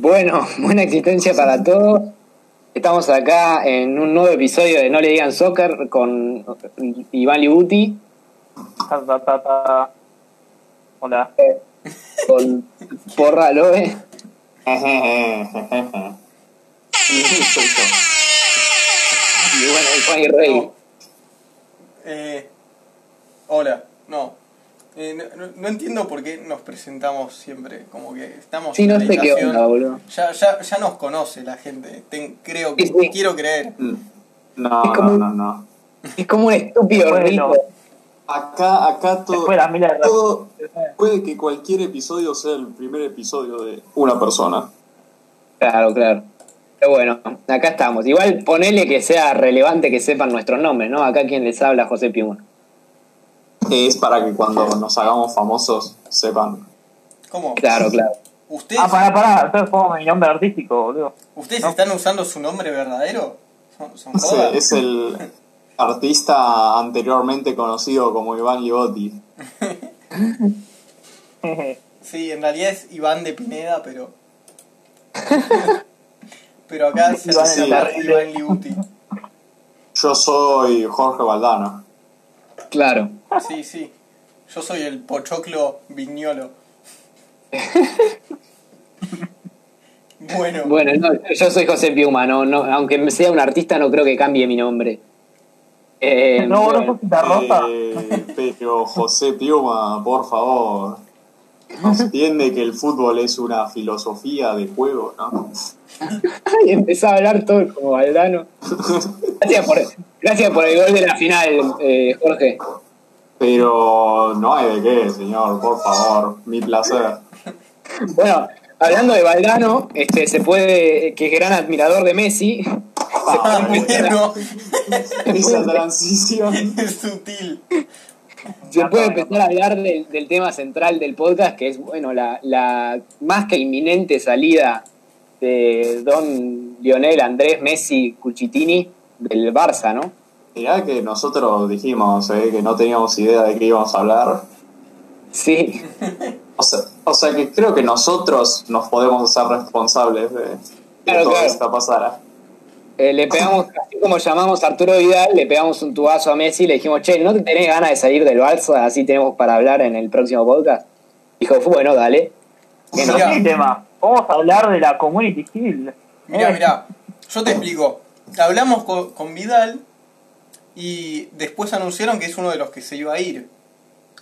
Bueno, buena existencia para todos. Estamos acá en un nuevo episodio de No le digan soccer con Iván Libuti. Hola. Con Porra Loe. Y bueno, el Juan y Rey. Eh, hola, no. Eh, no, no- no entiendo por qué nos presentamos siempre. Como que estamos. Sí, en no la sé qué onda, boludo. Ya, ya, ya nos conoce la gente. Ten- creo que Sí, sí. quiero creer. No, Es como no, un- no, no. Es como un estúpido Bueno. rito. Acá, acá todo, Después todo puede que cualquier episodio sea el primer episodio de una persona. Claro, claro. Pero bueno, acá estamos. Igual ponele que sea relevante que sepan nuestros nombres, ¿no? Acá quien les habla, José Piuma. Es para que cuando nos hagamos famosos sepan. ¿Cómo? Claro, claro. ¿Ustedes, Ah, pará, pará. Entonces pongo mi nombre artístico, boludo. ¿ustedes No. están usando su nombre verdadero? ¿Son, son es el artista anteriormente conocido como Iván Ligotti. Sí, en realidad es Iván de Pineda, pero. pero acá se Iván Pineda. Iván Liuti. Yo soy Jorge Valdano. Claro. Sí, sí. Yo soy el pochoclo viñolo. bueno, Bueno, no, yo soy José Piuma, no, no, aunque sea un artista no creo que cambie mi nombre. Eh, no, vos no bueno, sos Cita Rosa. Eh, pero José Piuma, por favor. No se entiende que el fútbol es una filosofía de juego, ¿no? y empezó a hablar todo como Valdano. Gracias por, gracias por el gol de la final, eh, Jorge. Pero no hay de qué, señor, por favor, mi placer. Bueno, hablando de Valdano, este, se puede, que es gran admirador de Messi, ah, bueno, Esa transición. es sutil. se puede empezar a hablar del, del tema central del podcast, que es, bueno, la, la más que inminente salida de don Lionel Andrés Messi Cuchitini del Barça, ¿no? Mirá que nosotros dijimos eh, que no teníamos idea de qué íbamos a hablar. Sí, O sea, o sea que creo que nosotros nos podemos hacer responsables de que Claro, todo claro. esto pasara. Eh, le pegamos, así como llamamos a Arturo Vidal, le pegamos un tubazo a Messi y le dijimos, che, ¿no te tenés ganas de salir del Barça? Así tenemos para hablar en el próximo podcast. Dijo, bueno, dale. Que no. Mirá. Tema. Vamos a hablar de la Community Shield. Mirá, mirá, yo te explico. Hablamos con, con Vidal y después anunciaron que es uno de los que se iba a ir.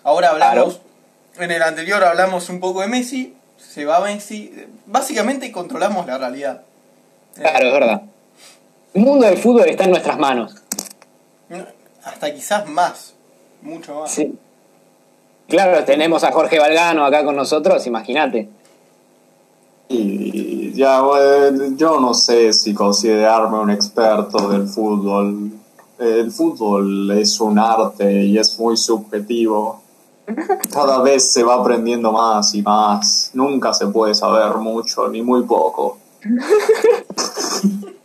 Ahora hablamos, en el anterior hablamos un poco de Messi, se va Messi. Básicamente controlamos la realidad. Eh, Claro, es verdad. El mundo del fútbol está en nuestras manos. Hasta quizás más, mucho más. Sí. Claro, tenemos a Jorge Valgano acá con nosotros, imagínate. Y ya, bueno, yo no sé si considerarme un experto del fútbol. El fútbol es un arte y es muy subjetivo. Cada vez se va aprendiendo más y más. Nunca se puede saber mucho ni muy poco.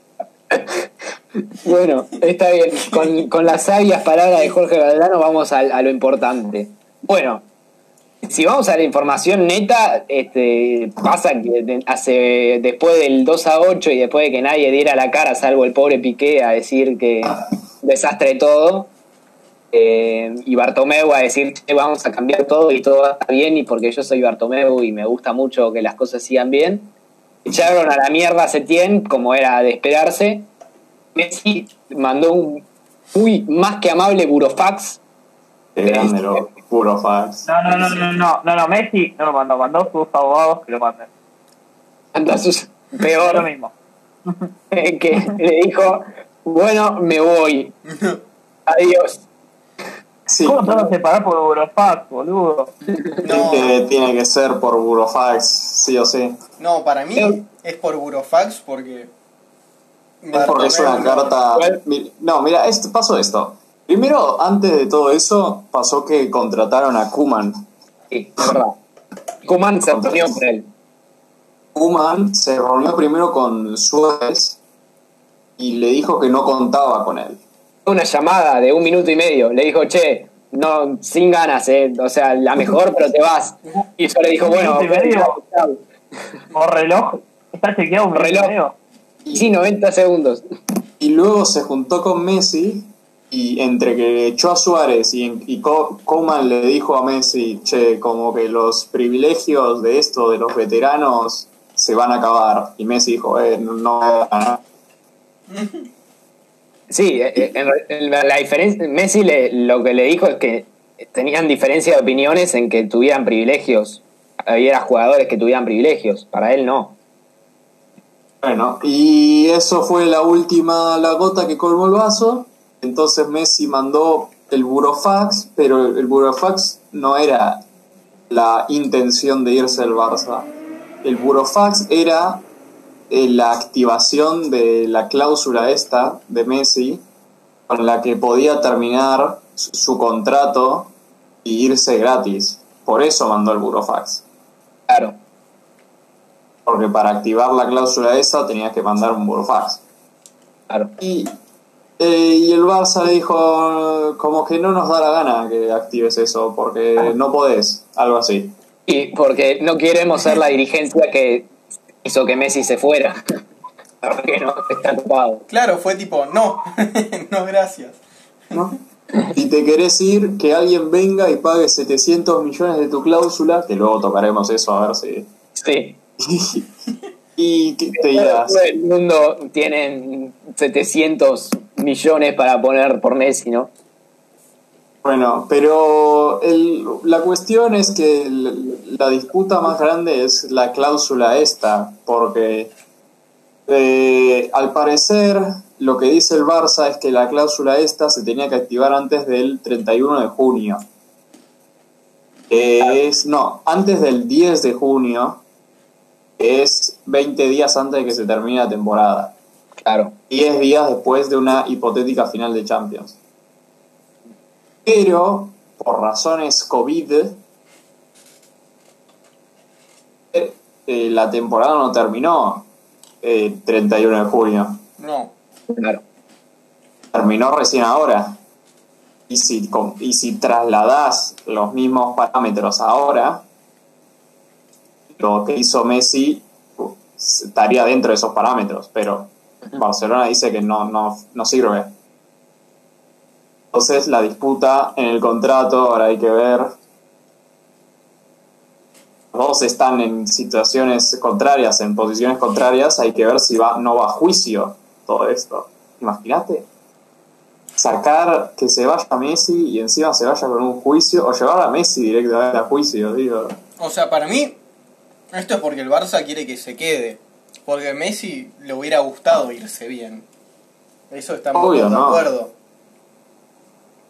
Bueno, está bien. Con, con las sabias palabras de Jorge Valgano vamos a, a lo importante. Bueno, si vamos a la información neta, este, pasa que hace, después del 2 a 8 y después de que nadie diera la cara, salvo el pobre Piqué, a decir que desastre todo, eh, y Bartomeu a decir, che, vamos a cambiar todo y todo va a estar bien, y porque yo soy Bartomeu y me gusta mucho que las cosas sigan bien, echaron a la mierda a Setién, como era de esperarse. Messi mandó un muy más que amable burofax. Qué grande lo puro fax. No, no, no, no, no, no, no, Messi no lo mandó, mandó sus abogados que lo manden. Mandó a sus Es lo peor mismo. que le dijo, bueno, me voy. Adiós. Sí, ¿Cómo te vas a separar por Eurofax, boludo? No, eh, tiene que ser por burofax, sí o sí. no, para mí Pero- es por Burofax porque. Es porque es una carta. No, mira, esto, pasó esto. Primero, antes de todo eso, pasó que contrataron a Kuman. Sí, es verdad. Kuman se reunió con él. Kuman se reunió primero con Suárez y le dijo que no contaba con él. Una llamada de un minuto y medio. Le dijo, che, no, sin ganas, eh. O sea, la mejor, pero te vas. Y yo le dijo, bueno, minuto y medio. O reloj. Está chequeado un Reloj. reloj. Sí, 90 segundos. Y luego se juntó con Messi y entre que echó a Suárez y, y Co- Koeman le dijo a Messi, che, como que los privilegios de esto, de los veteranos, se van a acabar. Y Messi dijo, eh, no. Sí, eh, eh, la, diferencia, Messi le- lo que le dijo es que tenían diferencia de opiniones en que tuvieran privilegios. Había jugadores que tuvieran privilegios, para él no. Bueno, y eso fue la última, la gota que colmó el vaso. Entonces Messi mandó el burofax, pero el burofax no era la intención de irse al Barça. El burofax era eh, la activación de la cláusula esta de Messi, con la que podía terminar su, contrato y irse gratis. Por eso mandó el burofax. Claro. Porque para activar la cláusula esa tenías que mandar un burofax. Claro. Y, eh, y el Barça le dijo como que no nos da la gana que actives eso, porque no podés, algo así. Y porque no queremos ser la dirigencia que hizo que Messi se fuera. Porque no está ocupado. Claro, fue tipo, no, no gracias. ¿no? Si te querés ir, que alguien venga y pague 700 millones de tu cláusula, que luego tocaremos eso a ver si... Sí. y que te irás. Todo el mundo tiene 700 millones para poner por Messi, ¿no? Bueno, pero el- la cuestión es que el- la disputa más grande es la cláusula esta, porque eh, al parecer lo que dice el Barça es que la cláusula esta se tenía que activar antes del 31 de junio. Es, no, antes del 10 de junio, es 20 días antes de que se termine la temporada. Claro. 10 días después de una hipotética final de Champions. Pero, por razones COVID, eh, eh, la temporada no terminó eh, 31 de junio. No. Claro. Terminó recién ahora. Y si, con- y si trasladás los mismos parámetros ahora, lo que hizo Messi uh, estaría dentro de esos parámetros, pero Barcelona dice que no, no, no sirve. Entonces la disputa en el contrato, ahora hay que ver. Los dos están en situaciones contrarias, en posiciones contrarias, hay que ver si va, no va a juicio todo esto. Imagínate sacar que se vaya Messi y encima se vaya con un juicio, o llevar a Messi directamente a juicio, digo. O sea, para mí, esto es porque el Barça quiere que se quede. Porque a Messi le hubiera gustado irse bien. Eso estamos Obvio, de acuerdo. No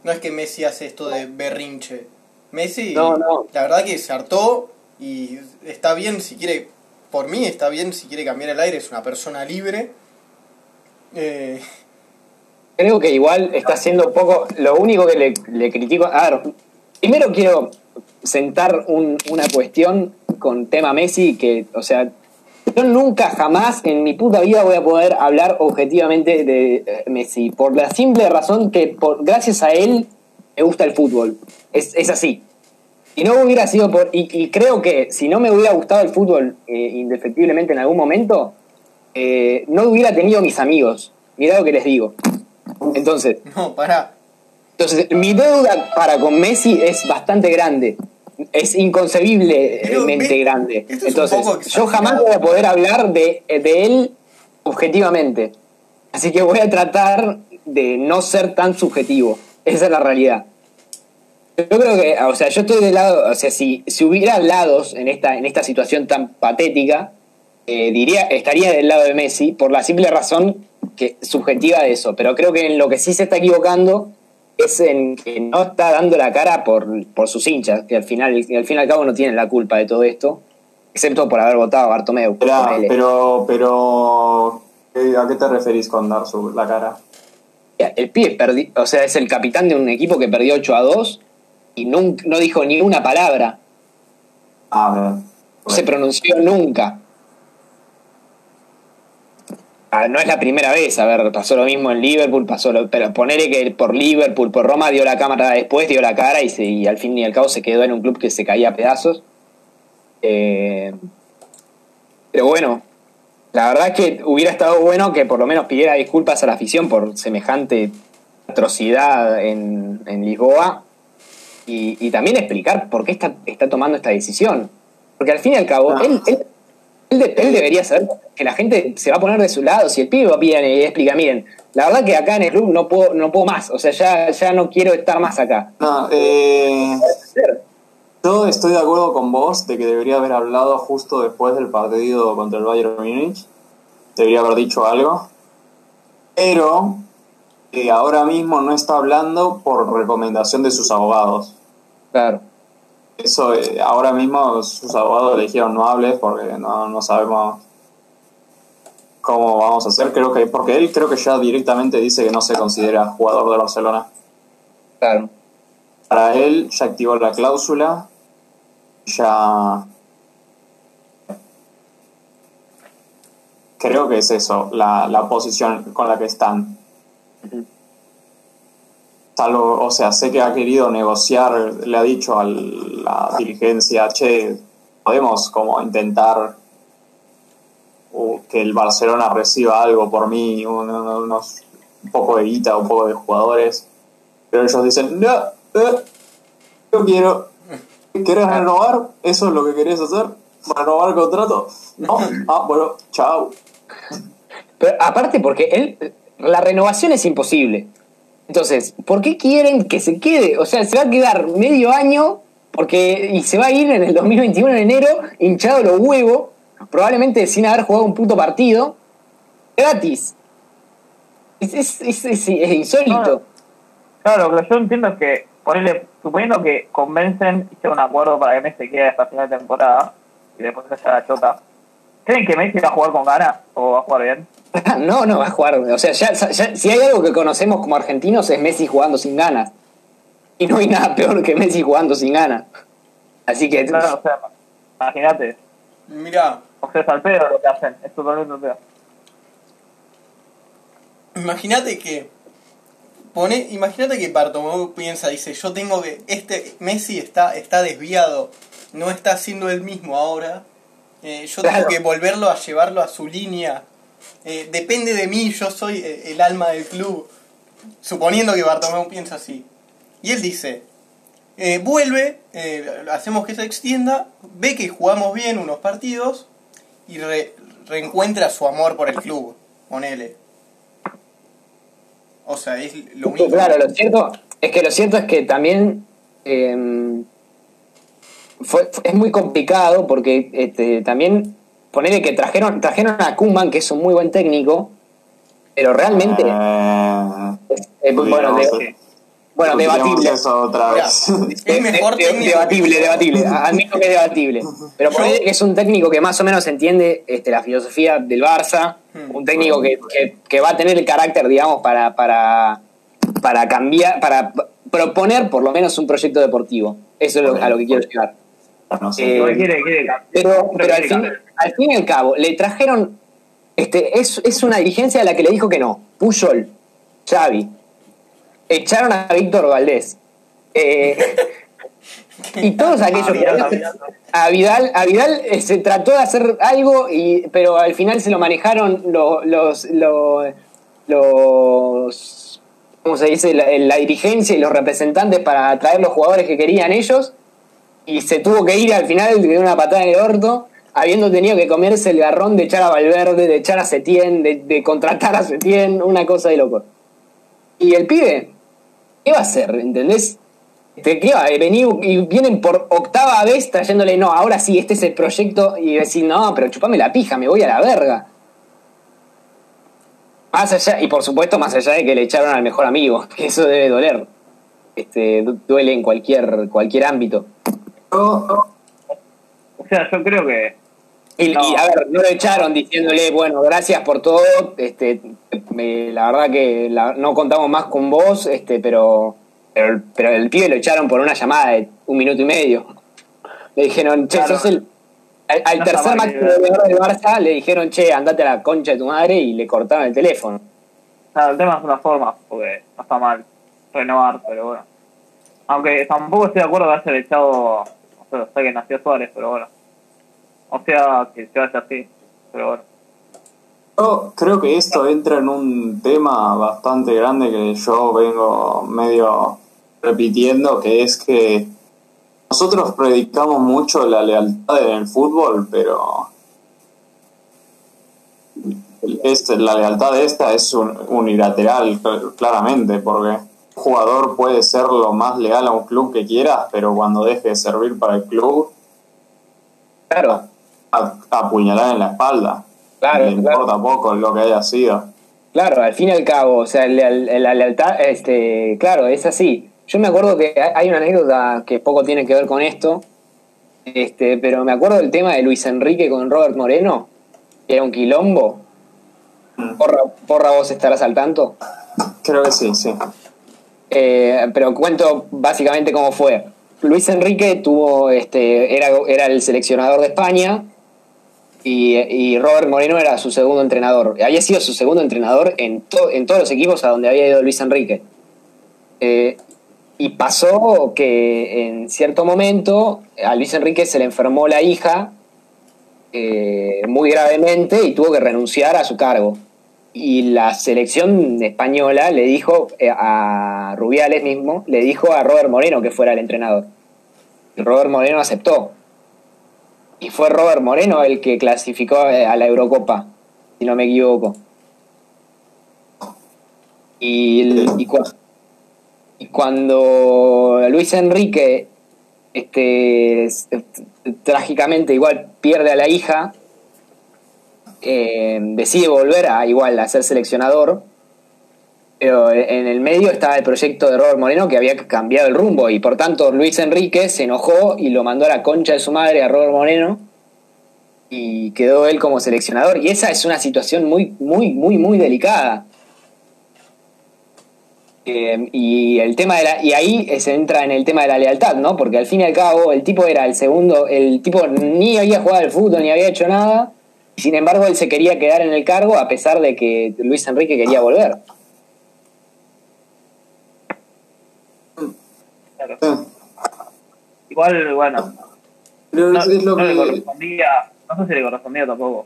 es que Messi hace esto de berrinche. Messi, No, no. la verdad que se hartó y está bien si quiere, por mí está bien si quiere cambiar el aire, es una persona libre. Eh, Creo que igual está haciendo poco. Lo único que le, le critico. A ver, primero quiero sentar un- una cuestión con tema Messi que, o sea, yo nunca jamás en mi puta vida voy a poder hablar objetivamente de eh, Messi. Por la simple razón que por, gracias a él me gusta el fútbol. Es, es así. Si no hubiera sido por. Y, y creo que si no me hubiera gustado el fútbol eh, indefectiblemente en algún momento, eh, no hubiera tenido mis amigos. Mirá lo que les digo. Entonces, no, pará. entonces, mi deuda para con Messi es bastante grande. Es inconcebiblemente ve, grande. es Entonces, yo jamás voy a poder hablar de, de él objetivamente. Así que voy a tratar de no ser tan subjetivo. Esa es la realidad. Yo creo que, o sea, yo estoy del lado, o sea, si, si hubiera lados en esta, en esta situación tan patética, eh, diría, estaría del lado de Messi por la simple razón que subjetiva de eso. Pero creo que en lo que sí se está equivocando es en que no está dando la cara por, por sus hinchas, que al final, al fin y al cabo no tienen la culpa de todo esto, excepto por haber votado a Bartomeu. Pero, pero, ¿qué- ¿a qué te referís con dar su, la cara? El pibe perdi- o sea, es el capitán de un equipo que perdió 8 a 2 y nunca, no dijo ni una palabra. Ah. No se pronunció nunca. Ah, no es la primera vez, a ver, pasó lo mismo en Liverpool, pasó lo, pero ponele que por Liverpool, por Roma dio la cámara después, dio la cara y, se, y al fin y al cabo se quedó en un club que se caía a pedazos. Eh, pero bueno, La verdad es que hubiera estado bueno que por lo menos pidiera disculpas a la afición por semejante atrocidad en, en Lisboa y, y también explicar por qué está, está tomando esta decisión. Porque al fin y al cabo, Ah. él, él, él de- él debería saber que la gente se va a poner de su lado. Si el pibe viene y explica, miren, la verdad que acá en el club no puedo, no puedo más, o sea, ya, ya no quiero estar más acá. No, eh, yo estoy de acuerdo con vos de que debería haber hablado justo después del partido contra el Bayern Múnich. Debería haber dicho algo. Pero eh, ahora mismo no está hablando por recomendación de sus abogados. Claro. Eso, eh, ahora mismo sus abogados le dijeron no hables porque no, no sabemos cómo vamos a hacer. Creo que, porque él creo que ya directamente dice que no se considera jugador de Barcelona. Claro. Para él ya activó la cláusula, ya... Creo que es eso, la, la posición con la que están. Salvo, o sea, sé que ha querido negociar, le ha dicho a la dirigencia, che, podemos como intentar uh, que el Barcelona reciba algo por mí, un, unos, un poco de guita, un poco de jugadores. Pero ellos dicen, no, eh, yo quiero. ¿Querés renovar? ¿Eso es lo que querés hacer? ¿Renovar el contrato? No. Ah, bueno, chao. Pero aparte porque él, la renovación es imposible. Entonces, ¿por qué quieren que se quede? O sea, se va a quedar medio año porque y se va a ir en el 2021 en enero hinchado los huevos, probablemente sin haber jugado un puto partido, gratis. Es, es, es, es- insólito. Claro, lo que yo entiendo es que, ponerle, suponiendo que convencen y un acuerdo para que Messi quede hasta final de temporada y después se haya la chota, ¿creen que Messi va a jugar con ganas o va a jugar bien? No, no va a jugar. O sea, ya, ya- si hay algo que conocemos como argentinos es Messi jugando sin ganas. Y no hay nada peor que Messi jugando sin ganas. Así que Claro, o sea, imagínate, Mira, o sea, es al pedo lo que hacen, es totalmente al pedo. imagínate que pone, imagínate que Bartomeu piensa, dice, yo tengo que este Messi está está desviado, no está siendo el mismo ahora. eh, yo Claro. tengo que volverlo a llevarlo a su línea. Eh, depende de mí, yo soy eh, el alma del club. Suponiendo que Bartomeu piensa así. Y él dice, eh, vuelve, eh, hacemos que se extienda, ve que jugamos bien unos partidos y re- reencuentra su amor por el club. Ponele. O sea, es lo mismo. Claro, lo cierto es que lo cierto es que también eh, fue, fue- es muy complicado porque este, también ponerle que trajeron trajeron a Kuman que es un muy buen técnico, pero realmente Eh, eh, bueno, de- bueno debatible. eso otra Mira, vez. es mejor De- de- técnico debatible, debatible. Admito que es debatible. Pero ponele que es un técnico que más o menos entiende este, la filosofía del Barça, Hmm. un técnico que, que- que va a tener el carácter, digamos, para, para, para cambiar, para proponer por lo menos un proyecto deportivo. Eso es lo- a lo que quiero llegar. No sé. Eh, Igual quiere, quiere Pero, pero al, fin, al fin y al cabo, le trajeron. Este, es, es una dirigencia a la que le dijo que no. Puyol, Xavi. Echaron a Víctor Valdés. Eh, y todos aquellos A Vidal, que- a Vidal. a Vidal, a Vidal eh, se trató de hacer algo, y, pero al final se lo manejaron lo- los, lo- los, ¿cómo se dice? La, la dirigencia y los representantes para traer los jugadores que querían ellos, y se tuvo que ir al final de una patada en el orto, habiendo tenido que comerse el garrón de echar a Valverde, de echar a Setién, de, contratar a Setién, una cosa de loco. Y el pibe, ¿qué va a hacer? ¿Entendés? Este, ¿Qué va? Vení y vienen por octava vez trayéndole, no, ahora sí, este es el proyecto, y decir, no, pero chupame la pija, me voy a la verga. Más allá, y por supuesto, más allá de que le echaron al mejor amigo, que eso debe doler. Este, du- duele en cualquier, cualquier ámbito. O sea, yo creo que Y, No. y, a ver, no lo echaron diciéndole, bueno, gracias por todo, este, me- la verdad que la- no contamos más con vos, este, pero, pero, el- pero el pibe lo echaron por una llamada de un minuto y medio. Le dijeron, che, Claro. sos el... Al, al No está tercer máximo goleador del Barça le dijeron, che, andate a la concha de tu madre y le cortaron el teléfono. Claro, el tema es una forma, porque no está mal renovar, pero bueno. Aunque tampoco estoy de acuerdo de haber echado, o sea, sé que nació Suárez, pero bueno. O sea, que se vaya así, pero bueno. Yo creo que esto entra en un tema bastante grande que yo vengo medio repitiendo, que es que nosotros predicamos mucho la lealtad en el fútbol, pero este, la lealtad de esta es unilateral, claramente, porque jugador puede ser lo más leal a un club que quieras, pero cuando deje de servir para el club, claro, apuñalar en la espalda. Claro, no importa poco lo que haya sido. Claro, al fin y al cabo, o sea, la, la, lealtad, este, claro, es así. Yo me acuerdo que hay una anécdota que poco tiene que ver con esto, este, pero me acuerdo del tema de Luis Enrique con Robert Moreno, que era un quilombo. Mm. Porra, porra vos estarás al tanto. Creo que sí, sí. Eh, pero cuento básicamente cómo fue. Luis Enrique tuvo, este, era, era el seleccionador de España y, Robert Moreno era su segundo entrenador. Había sido su segundo entrenador en, en todos los equipos a donde había ido Luis Enrique. Eh, y pasó que en cierto momento a Luis Enrique se le enfermó la hija eh, muy gravemente y tuvo que renunciar a su cargo. Y la selección española le dijo eh, a Rubiales mismo, le dijo a Robert Moreno que fuera el entrenador. Y Robert Moreno aceptó y fue Robert Moreno el que clasificó eh, a la Eurocopa, si no me equivoco. Y, y, cuando Luis Enrique este, trágicamente igual pierde a la hija, eh, decide volver a igual a ser seleccionador pero en el medio estaba el proyecto de Robert Moreno que había cambiado el rumbo y por tanto Luis Enrique se enojó y lo mandó a la concha de su madre a Robert Moreno y quedó él como seleccionador. Y esa es una situación muy muy muy muy delicada. Eh, y el tema de la y ahí se entra en el tema de la lealtad no porque al fin y al cabo el tipo era el segundo el tipo ni había jugado al fútbol ni había hecho nada sin embargo él se quería quedar en el cargo a pesar de que Luis Enrique quería volver Igual, bueno. no, le correspondía, no sé si le correspondía tampoco.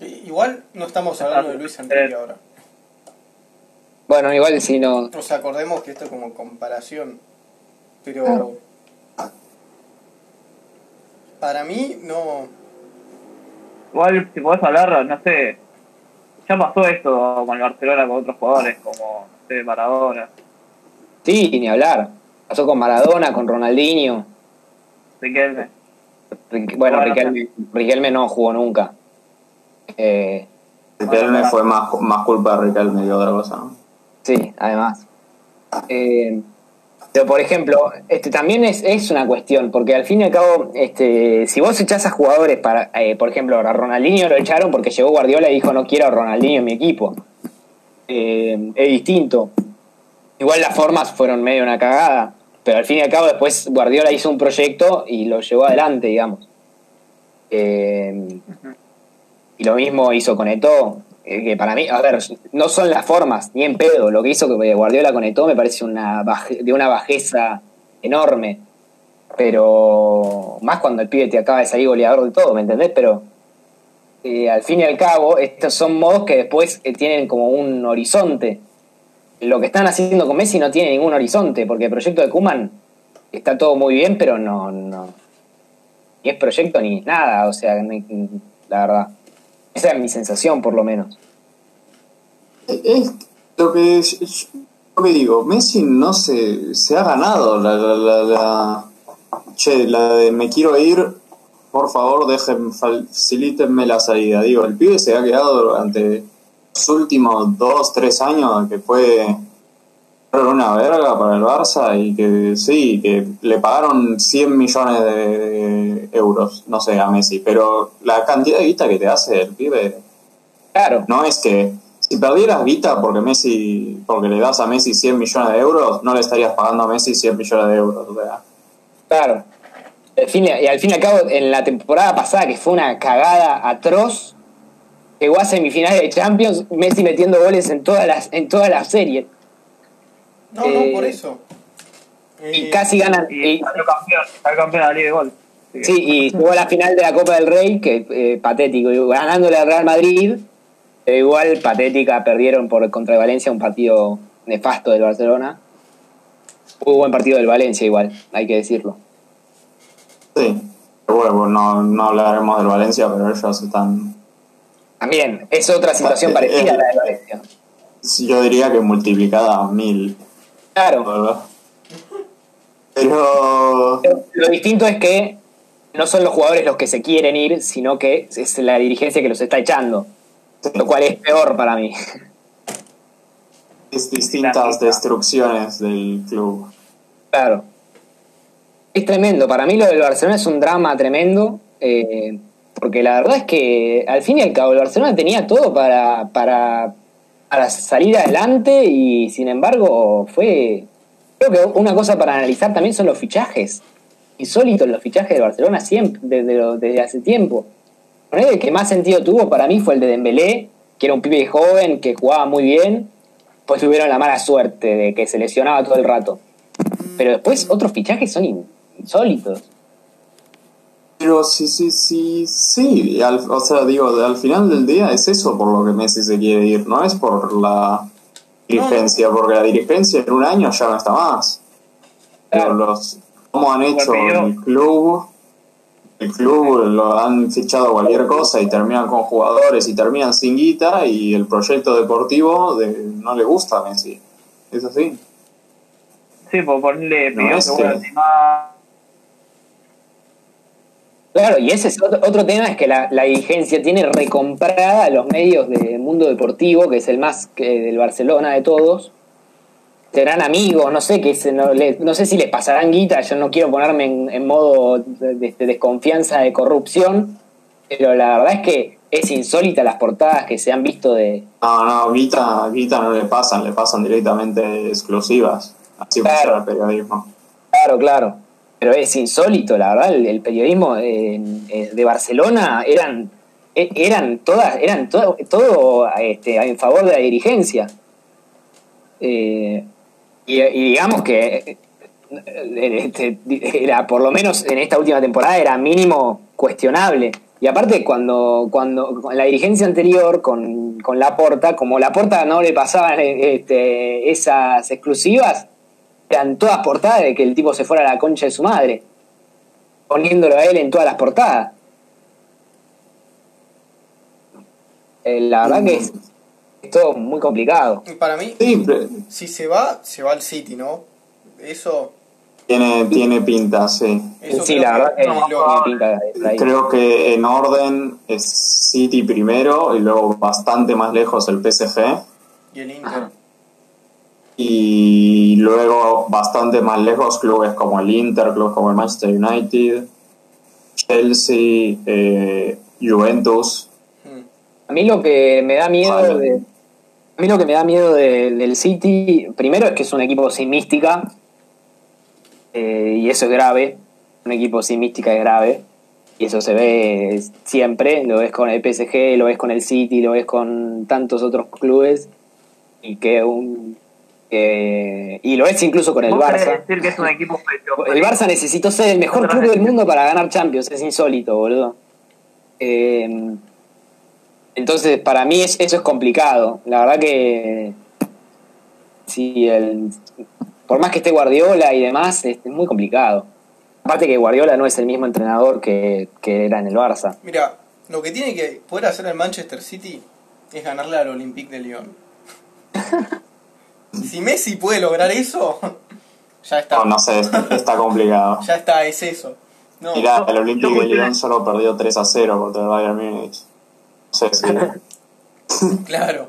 Igual no estamos hablando de Luis Enrique ahora. Bueno, igual si no. Nos acordemos que esto es como comparación. Pero. Para mí, no. Igual, si podés hablar, no sé. Ya pasó esto con el Barcelona con otros jugadores, como, no sé, Maradona. Sí, ni hablar. Pasó con Maradona, con Ronaldinho. Riquelme. bueno, Riquelme, no jugó nunca. Eh, Riquelme fue más, más culpa de Riquelme que otra cosa, ¿no? Sí, además. Eh, pero por ejemplo, este también es, es, una cuestión, porque al fin y al cabo, este, si vos echás a jugadores para, eh, por ejemplo, a Ronaldinho lo echaron porque llegó Guardiola y dijo no quiero a Ronaldinho en mi equipo. Eh, es distinto. Igual las formas fueron medio una cagada, pero al fin y al cabo después Guardiola hizo un proyecto y lo llevó adelante, digamos. Eh, y lo mismo hizo con Eto, que para mí, a ver, no son las formas, ni en pedo. Lo que hizo Guardiola con Eto me parece una de una bajeza enorme. Pero más cuando el pibe te acaba de salir goleador de todo, ¿me entendés? Pero eh, al fin y al cabo, estos son modos que después tienen como un horizonte lo que están haciendo con Messi no tiene ningún horizonte, porque el proyecto de Kuman está todo muy bien, pero no, no ni es proyecto ni nada, o sea, la verdad. Esa es mi sensación, por lo menos. Es lo que, yo me digo, Messi no se, se ha ganado la, la, la, che, la de me quiero ir, por favor, dejen, facilítenme la salida. Digo, el pibe se ha quedado durante los últimos dos, tres años que fue una verga para el Barça y que sí, que le pagaron 100 millones de no sé, a Messi, pero la cantidad de guita que te hace el pibe, claro. no es que si perdieras guita porque Messi, porque le das a Messi 100 millones de euros, no le estarías pagando a Messi 100 millones de euros. Claro. y al fin y al cabo, en la temporada pasada, que fue una cagada atroz, llegó a semifinales de Champions, Messi metiendo goles en todas las, en todas las series. No, no, por eh, eso. Y casi ganan. Y, campeón, campeón de la Liga de Gol. Sí, y jugó la final de la Copa del Rey, que eh, patético, ganándole al Real Madrid, pero igual patética, perdieron por contra el Valencia un partido nefasto del Barcelona. Muy buen partido del Valencia igual, hay que decirlo. Sí, bueno, no, no hablaremos del Valencia, pero ellos están... También, es otra situación Eh, parecida a eh, la del Valencia. Yo diría que multiplicada a mil, Claro, ¿verdad? Pero... Pero lo distinto es que no son los jugadores los que se quieren ir, sino que es la dirigencia que los está echando. Lo cual es peor para mí. Es distintas destrucciones del club. Claro. Es tremendo. Para mí lo del Barcelona es un drama tremendo. eh, porque la verdad es que al fin y al cabo el Barcelona tenía todo para, para, para salir adelante y sin embargo fue... Creo que una cosa para analizar también son los fichajes. Insólitos los fichajes del Barcelona siempre, desde, desde hace tiempo. El que más sentido tuvo para mí fue el de Dembélé, que era un pibe joven, que jugaba muy bien. Pues tuvieron la mala suerte de que se lesionaba todo el rato. Pero después otros fichajes son in- insólitos. Pero sí, sí, sí, sí. al- o sea, digo, de- al final del día es eso por lo que Messi se quiere ir. No es por la dirigencia, porque la dirigencia en un año ya no está más. Pero Claro. los, ¿Cómo han hecho el club? El club lo han fichado cualquier cosa y terminan con jugadores y terminan sin guita y el proyecto deportivo de, no le gusta a Messi. Es así. Sí, por ponerle No, pidió es que vuelva que- Neymar. Claro, y ese es otro, otro tema, es que la, la dirigencia tiene recomprada a los medios del mundo deportivo, que es el más que del Barcelona de todos. Serán amigos, no sé qué se- no, le- no sé si les pasarán guita, yo no quiero ponerme en, en modo de, de desconfianza de corrupción, pero la verdad es que es insólita las portadas que se han visto de, No, no, guita, guita no le pasan, le pasan directamente exclusivas. Así Claro. funciona el periodismo. Claro, claro. Pero es insólito, la verdad, el, el periodismo de Barcelona eran eh, eran todas eran todo, todo este, en favor de la dirigencia. Eh, y, digamos que eh, este, era por lo menos en esta última temporada era mínimo cuestionable. Y aparte cuando cuando con la dirigencia anterior con, con Laporta, como Laporta no le pasaban eh, este, esas exclusivas, eran todas portadas de que el tipo se fuera a la concha de su madre, poniéndolo a él en todas las portadas. Eh, la verdad que es, es todo muy complicado. Para mí, Sí, si se va, se va al City, ¿no? Eso, tiene, tiene pinta, sí. eso sí, la que- verdad que no, tiene pinta de. Creo que en orden es City primero y luego bastante más lejos el PSG y el Inter. Ajá. y luego bastante más lejos clubes como el Inter, clubes como el Manchester United, Chelsea, eh, Juventus. Mm. A mí lo que me da miedo Vale. de, a mí lo que me da miedo de- del City, primero es que es un equipo sin mística, eh, y eso es grave. Un equipo sin mística es grave, y eso se ve siempre. Lo ves con el PSG, lo ves con el City, lo ves con tantos otros clubes, y que un que- y lo ves incluso con el ¿Vos querés Barça. decir que es un equipo pecho El Barça necesitó ser el mejor club del mundo para ganar Champions, es insólito, boludo. Eh, entonces, para mí es- eso es complicado. La verdad que sí, el, por más que esté Guardiola y demás, es, es muy complicado. Aparte que Guardiola no es el mismo entrenador que, que era en el Barça. Mira, lo que tiene que poder hacer el Manchester City es ganarle al Olympique de Lyon. si Messi puede lograr eso, ya está. No, no sé, está complicado. Ya está, es eso. No, Mirá, el Olympique de Lyon solo perdió 3 a 0 contra el Bayern Múnich. No sé si... claro.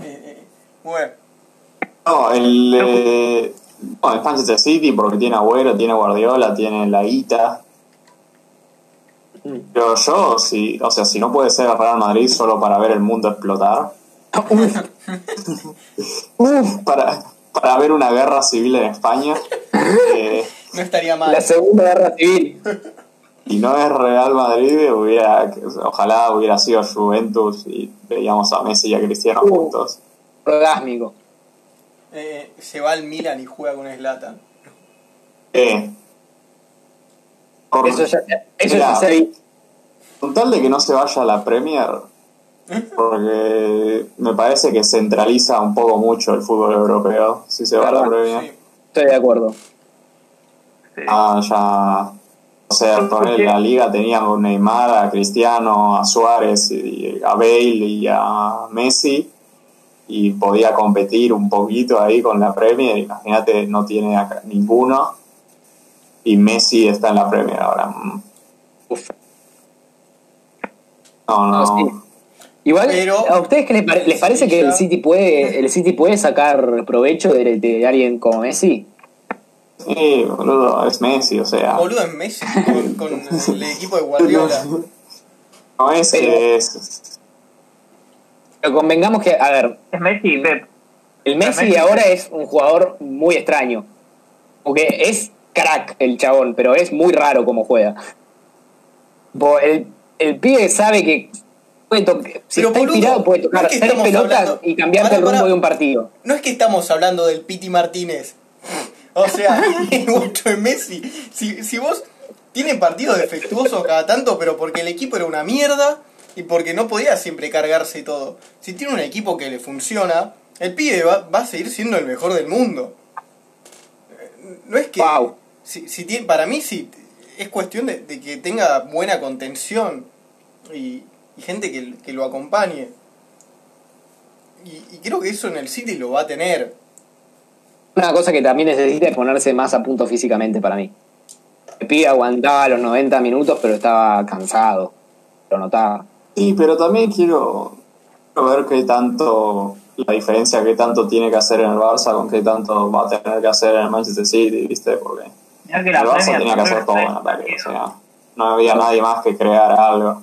Eh, eh, bueno, No, el, eh, no, el Manchester City porque tiene Agüero, tiene Guardiola, tiene la guita. Pero yo, si, o sea, si no puede ser el Real Madrid solo para ver el mundo explotar, para, para ver una guerra civil en España, eh, no estaría mal. La Segunda Guerra Civil. Y no es Real Madrid, hubiera, ojalá hubiera sido Juventus y veíamos a Messi y a Cristiano Uh. juntos. Orgásmico. Eh, se va al Milan y juega con Zlatan. Eh, Por- Eso ya, eso ya se vi. Con tal de que no se vaya a la Premier, porque me parece que centraliza un poco mucho el fútbol europeo si se va a la Premier. Sí. Estoy de acuerdo. Sí. Ah, ya. O sea, escuché- la liga teníamos a Neymar, a Cristiano, a Suárez, y a Bale y a Messi. Y podía competir un poquito ahí con la Premier. Imagínate, no tiene acá ninguno. Y Messi está en la Premier ahora. Uf. No, no. No, sí. Igual, Pero- ¿a ustedes qué les, pare- les parece que el City puede el City puede sacar provecho de, de alguien como Messi? Sí, boludo, es Messi, o sea. Boludo en Messi con, con el equipo de Guardiola. No es que es. Pero convengamos que, a ver, Es Messi y Pep. el Messi Messi- ahora es un jugador muy extraño. Porque es crack el chabón, pero es muy raro como juega. El, el pibe sabe que puede to- si Pero, está boludo, inspirado puede tocar no es que tres estamos pelotas hablando- y cambiarte Pará, el rumbo de un partido. No es que estamos hablando del Piti Martínez. O sea, en Messi. Si, si vos tienen partidos defectuosos cada tanto, pero porque el equipo era una mierda y porque no podía siempre cargarse y todo. Si tiene un equipo que le funciona, el pibe va, va a seguir siendo el mejor del mundo. No es que. Wow. Si, si tiene, para mí, sí, es cuestión de, de que tenga buena contención y, y gente que, que lo acompañe. Y, y creo que eso en el City lo va a tener. Una cosa que también necesita es ponerse más a punto físicamente para mí. El pibe aguantaba los 90 minutos, pero estaba cansado. Lo notaba. Sí, pero también quiero, quiero ver qué tanto. La diferencia que tanto tiene que hacer en el Barça con qué tanto va a tener que hacer en el Manchester City, ¿viste? Porque el la Barça tenía que hacer todo en ataque, o sea, no había nadie más que crear algo.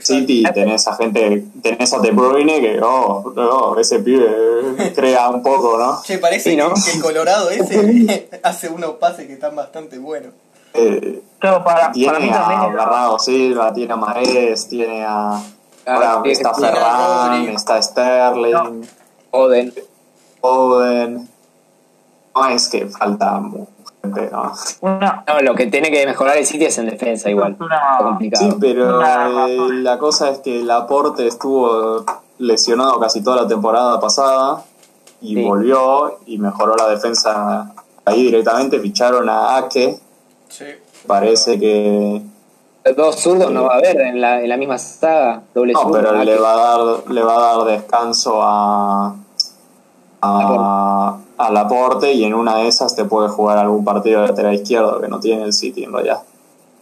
City tenés a gente, tenés a De Bruyne que, oh, ese pibe crea un poco, ¿no? Che, parece Sí, ¿no? que, el Colorado ese hace unos pases que están bastante buenos. Eh, Claro, para, para mí tiene a Bernardo Silva, tiene a Marés, tiene a. Ahora tiene- está a Ferran, está Sterling, Oden. Oden. No es que falta ¿no? una, No, lo que tiene que mejorar el City es en defensa igual. Una- complicado. Sí, pero Una eh, la cosa es que Laporte estuvo lesionado casi toda la temporada pasada y Sí. volvió y mejoró la defensa ahí directamente. Ficharon a Ake. Sí. Parece que. Dos zurdos no va a haber en la, en la misma saga. Doble No, zurdo. pero le va a dar, le va a dar descanso a. a, a Laporte y en una de esas te puede jugar algún partido de lateral izquierdo que no tiene el City en realidad.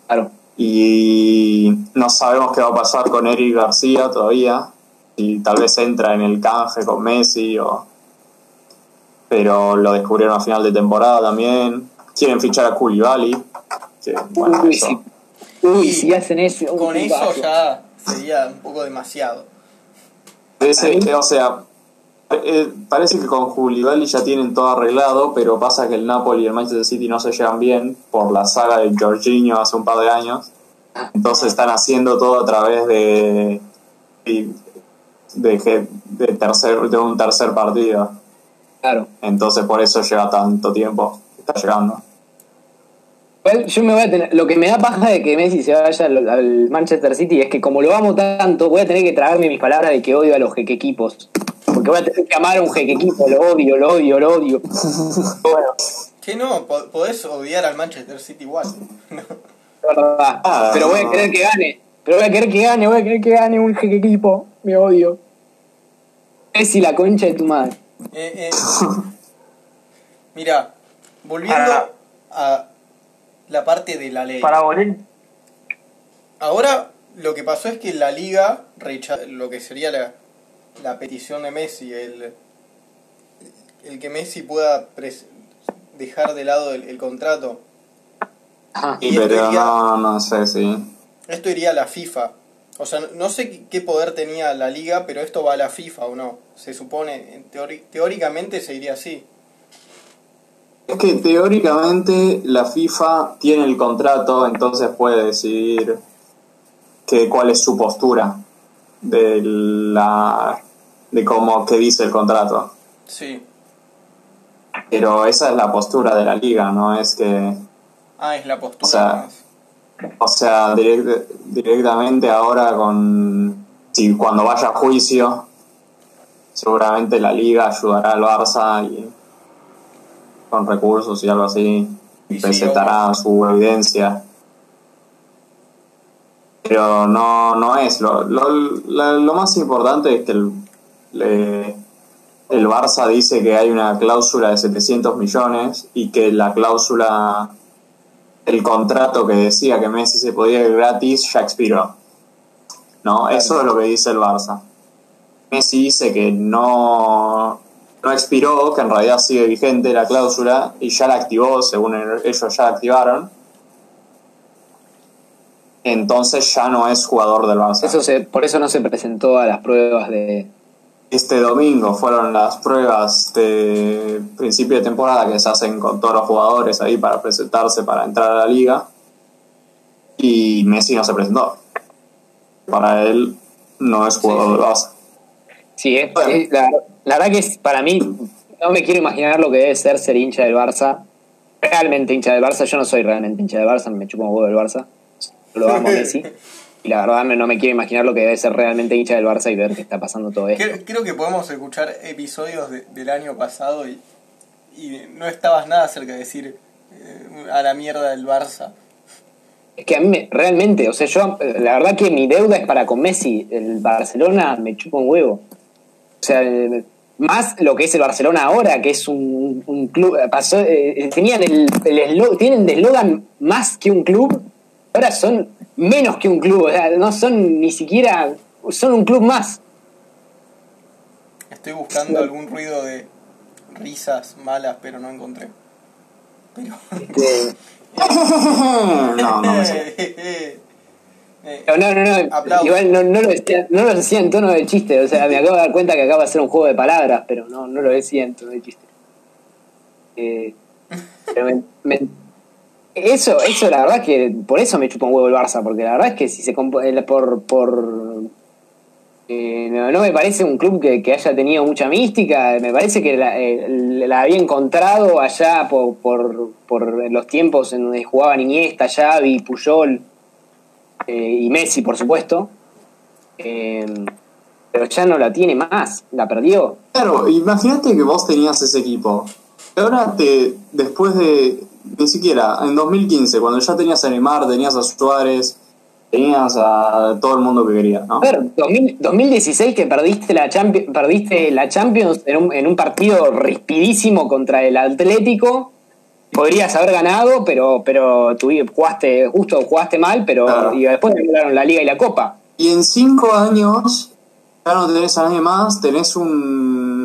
Claro. Y no sabemos qué va a pasar con Eric García todavía. Y tal vez entra en el canje con Messi o. Pero lo descubrieron a final de temporada también. Quieren fichar a Koulibaly. Que, bueno, Uy, eso- si hacen eso. Con eso bajo. ya sería un poco demasiado. Ese- o sea, eh, parece que con Koulibaly ya tienen todo arreglado, pero pasa que el Napoli y el Manchester City no se llevan bien por la saga de Jorginho hace un par de años. Entonces están haciendo todo a través de de, de, de tercer, de un tercer partido. Claro. Entonces por eso lleva tanto tiempo. Está llegando. Yo me voy a tener, lo que me da paja de que Messi se vaya al, al Manchester City es que como lo amo tanto, voy a tener que tragarme mis palabras de que odio a los jeque equipos. Porque voy a tener que amar a un jeque equipo, lo odio, lo odio, lo odio. bueno, Que no, Po- podés odiar al Manchester City igual. es verdad. Ah, Pero voy a querer que gane. Pero voy a querer que gane, voy a querer que gane un jeque equipo. Me odio. Messi, la concha de tu madre. Eh, eh, Mira, volviendo Ah. a la parte de la ley. para volver Ahora lo que pasó es que la liga rechazó lo que sería la, la petición de Messi, el, el que Messi pueda pres- dejar de lado el, el contrato. Ajá. Y pero iría- no, no sé si. Esto iría a la FIFA. O sea, no- sé qué- poder tenía la liga, pero esto va a la FIFA o no. Se supone, teóricamente se iría así. Es que teóricamente la FIFA tiene el contrato, entonces puede decidir que, cuál es su postura de la de cómo que dice el contrato. Sí. Pero esa es la postura de la liga, no es que Ah, es la postura. O sea, más. O sea, direct- directamente ahora con... Si cuando vaya a juicio, seguramente la liga ayudará al Barça y con recursos y algo así, Y sí, presentará su evidencia. Pero no, no es. Lo, lo, lo- más importante es que el, le- el Barça dice que hay una cláusula de 700 millones y que la cláusula el contrato que decía que Messi se podía ir gratis ya expiró. ¿No? Eso es lo que dice el Barça. Messi dice que no, no expiró, que en realidad sigue vigente la cláusula y ya la activó, según el- ellos ya la activaron. Entonces ya no es jugador del Barça. Eso se, por eso no se presentó a las pruebas de. Este domingo fueron las pruebas de principio de temporada que se hacen con todos los jugadores ahí para presentarse para entrar a la liga. Y Messi no se presentó. Para él no es jugador del Barça. Sí, es- Bueno. es- la, la verdad que es para mí. No me quiero imaginar lo que debe ser ser hincha del Barça. Realmente hincha del Barça. Yo no soy realmente hincha del Barça, me chupo un huevo del Barça. Lo amo a Messi. Y la verdad no me quiero imaginar lo que debe ser realmente hincha del Barça y ver que está pasando todo esto. Creo, creo que podemos escuchar episodios de- del año pasado y, y no estabas nada cerca de decir eh, a la mierda del Barça. Es que a mí me- realmente, o sea, yo, la verdad que mi deuda es para con Messi. El Barcelona me chupa un huevo. O sea, eh, más lo que es el Barcelona ahora, que es un, un club. Pasó, eh, tenían el, el eslo- tienen de eslogan más que un club, ahora son menos que un club. O sea, no son ni siquiera. Son un club más. Estoy buscando algún ruido de risas malas, pero no encontré. Pero... Este, no, no. Eh, no, no, no. Aplausos. Igual no, no, lo decía, no lo decía en tono de chiste. O sea, me acabo de dar cuenta que acaba de ser un juego de palabras, pero no, no lo decía en tono de chiste. Eh, pero me- me- eso, eso la verdad que por eso me chupa un huevo el Barça, porque la verdad es que si se por por eh, no, me parece un club que, que haya tenido mucha mística, me parece que la, eh, había encontrado allá por, por, por los tiempos en donde jugaban Iniesta, Xavi, Puyol eh, y Messi, por supuesto. Pero ya no la tiene más, la perdió. Claro, imagínate que vos tenías ese equipo. Ahora te, después de, ni siquiera, en 2015, cuando ya tenías a Neymar, tenías a Suárez, tenías a todo el mundo que querías, ¿no? A ver, 2000 2016 que perdiste la, Champi- perdiste la Champions en un, en un partido rispidísimo contra el Atlético. Podrías haber ganado, pero pero tuvi- jugaste justo jugaste mal, pero Claro. y después ganaron la Liga y la Copa. Y en cinco años ya no tenés a nadie más, tenés un,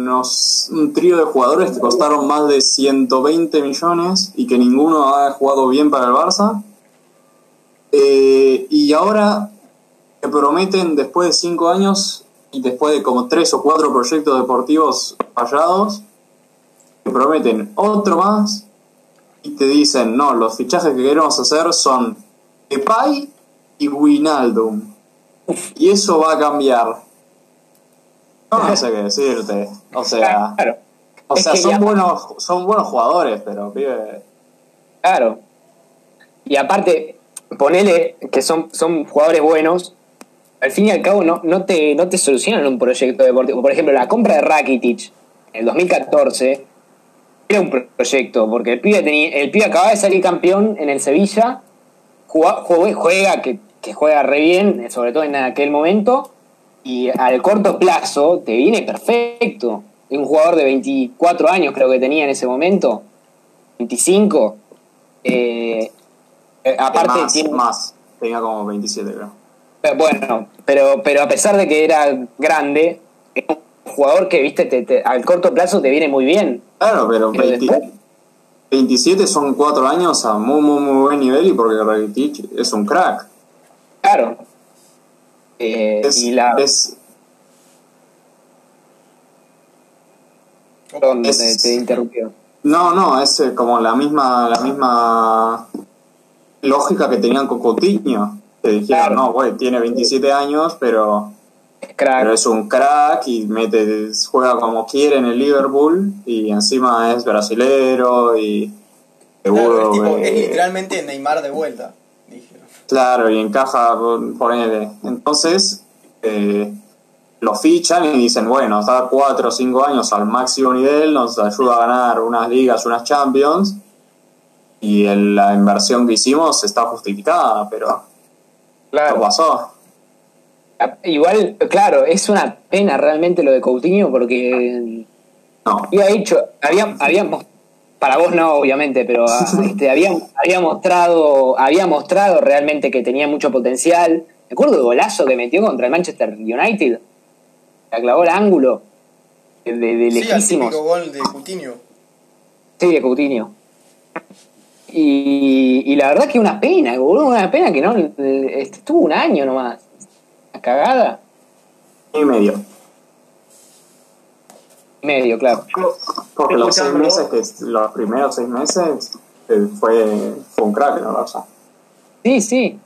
un trío de jugadores que costaron más de 120 millones y que ninguno ha jugado bien para el Barça. Eh, y ahora te prometen después de cinco años y después de como tres o cuatro proyectos deportivos fallados, te prometen otro más y te dicen, no, los fichajes que queremos hacer son Depay y Wijnaldum. Y eso va a cambiar. No, sé qué decirte. O sea, Claro, o Es sea que son, buenos, son buenos jugadores, pero pibe. claro. Y aparte, ponele que son, son jugadores buenos, al fin y al cabo no, no, te, no te solucionan un proyecto deportivo. Por ejemplo, la compra de Rakitic en el 2014 era un pro- proyecto, porque el pibe, tenía, el pibe acababa de salir campeón en el Sevilla, juega, juega, juega, que, que juega re bien, sobre todo en aquel momento, y al corto plazo te viene perfecto. Un jugador de 24 años creo que tenía en ese momento, 25. Eh, eh, aparte más, tiene- más. Tenía como 27, creo. eh, Bueno, pero, pero a pesar de que era grande, es un jugador que, viste, te- te- al corto plazo te viene muy bien. Claro, pero Pero 20 después- 27 son 4 años a muy, muy, muy buen nivel y porque Rakitic es un crack. Claro. Eh, Es, y la. es- perdón, es- te, te interrumpió. no, no, es eh, como la misma, la misma lógica que tenían con Coutinho. Que dijeron, Claro. no, güey, tiene 27 años, pero Es crack. pero es un crack y mete juega como quiere en el Liverpool y encima es brasilero y Seguro. Claro, es, tipo, que- es literalmente Neymar de vuelta. Claro, y encaja, ponele. Entonces, eh, lo fichan y dicen, bueno, está cuatro o cinco años al máximo nivel, nos ayuda a ganar unas ligas, unas champions, y el- la inversión que hicimos está justificada, pero no Claro. pasó. Igual, claro, es una pena realmente lo de Coutinho porque No. había hecho, había, habíamos, para vos no, obviamente, pero ah, este, había, había mostrado, había mostrado realmente que tenía mucho potencial. Me acuerdo del golazo que metió contra el Manchester United. La clavó al ángulo. De, de, de Sí, al lejísimos. típico gol de Coutinho. Sí, de Coutinho. Y, y la verdad que una pena, boludo, una pena que no este, estuvo un año nomás. Una cagada. Y medio. Medio, claro. Porque los seis meses, que los primeros seis meses, eh, fue, fue un crack el Barça. Sí, sí.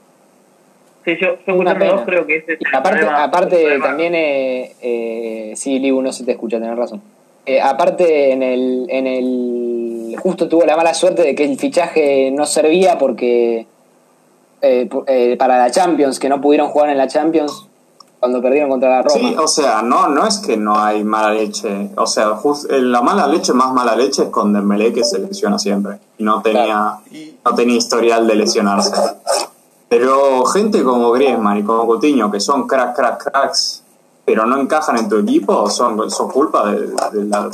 Sí, yo, yo Una pena. dos creo que ese es el aparte, problema- aparte también, eh, eh, sí, Libu, no se te escucha, tenés razón. Eh, aparte, en el, en el. Justo tuvo la mala suerte de que el fichaje no servía porque. eh, eh, para la Champions, que no pudieron jugar en la Champions cuando perdieron contra la Roma. Sí, o sea, no, no es que no hay mala leche. O sea, jus- eh, la mala leche, más mala leche es con Dembélé que se lesiona siempre. Y no tenía, no tenía historial de lesionarse. Pero gente como Griezmann y como Coutinho, que son crack, crack, cracks, pero no encajan en tu equipo, son, son culpa de, de la, de la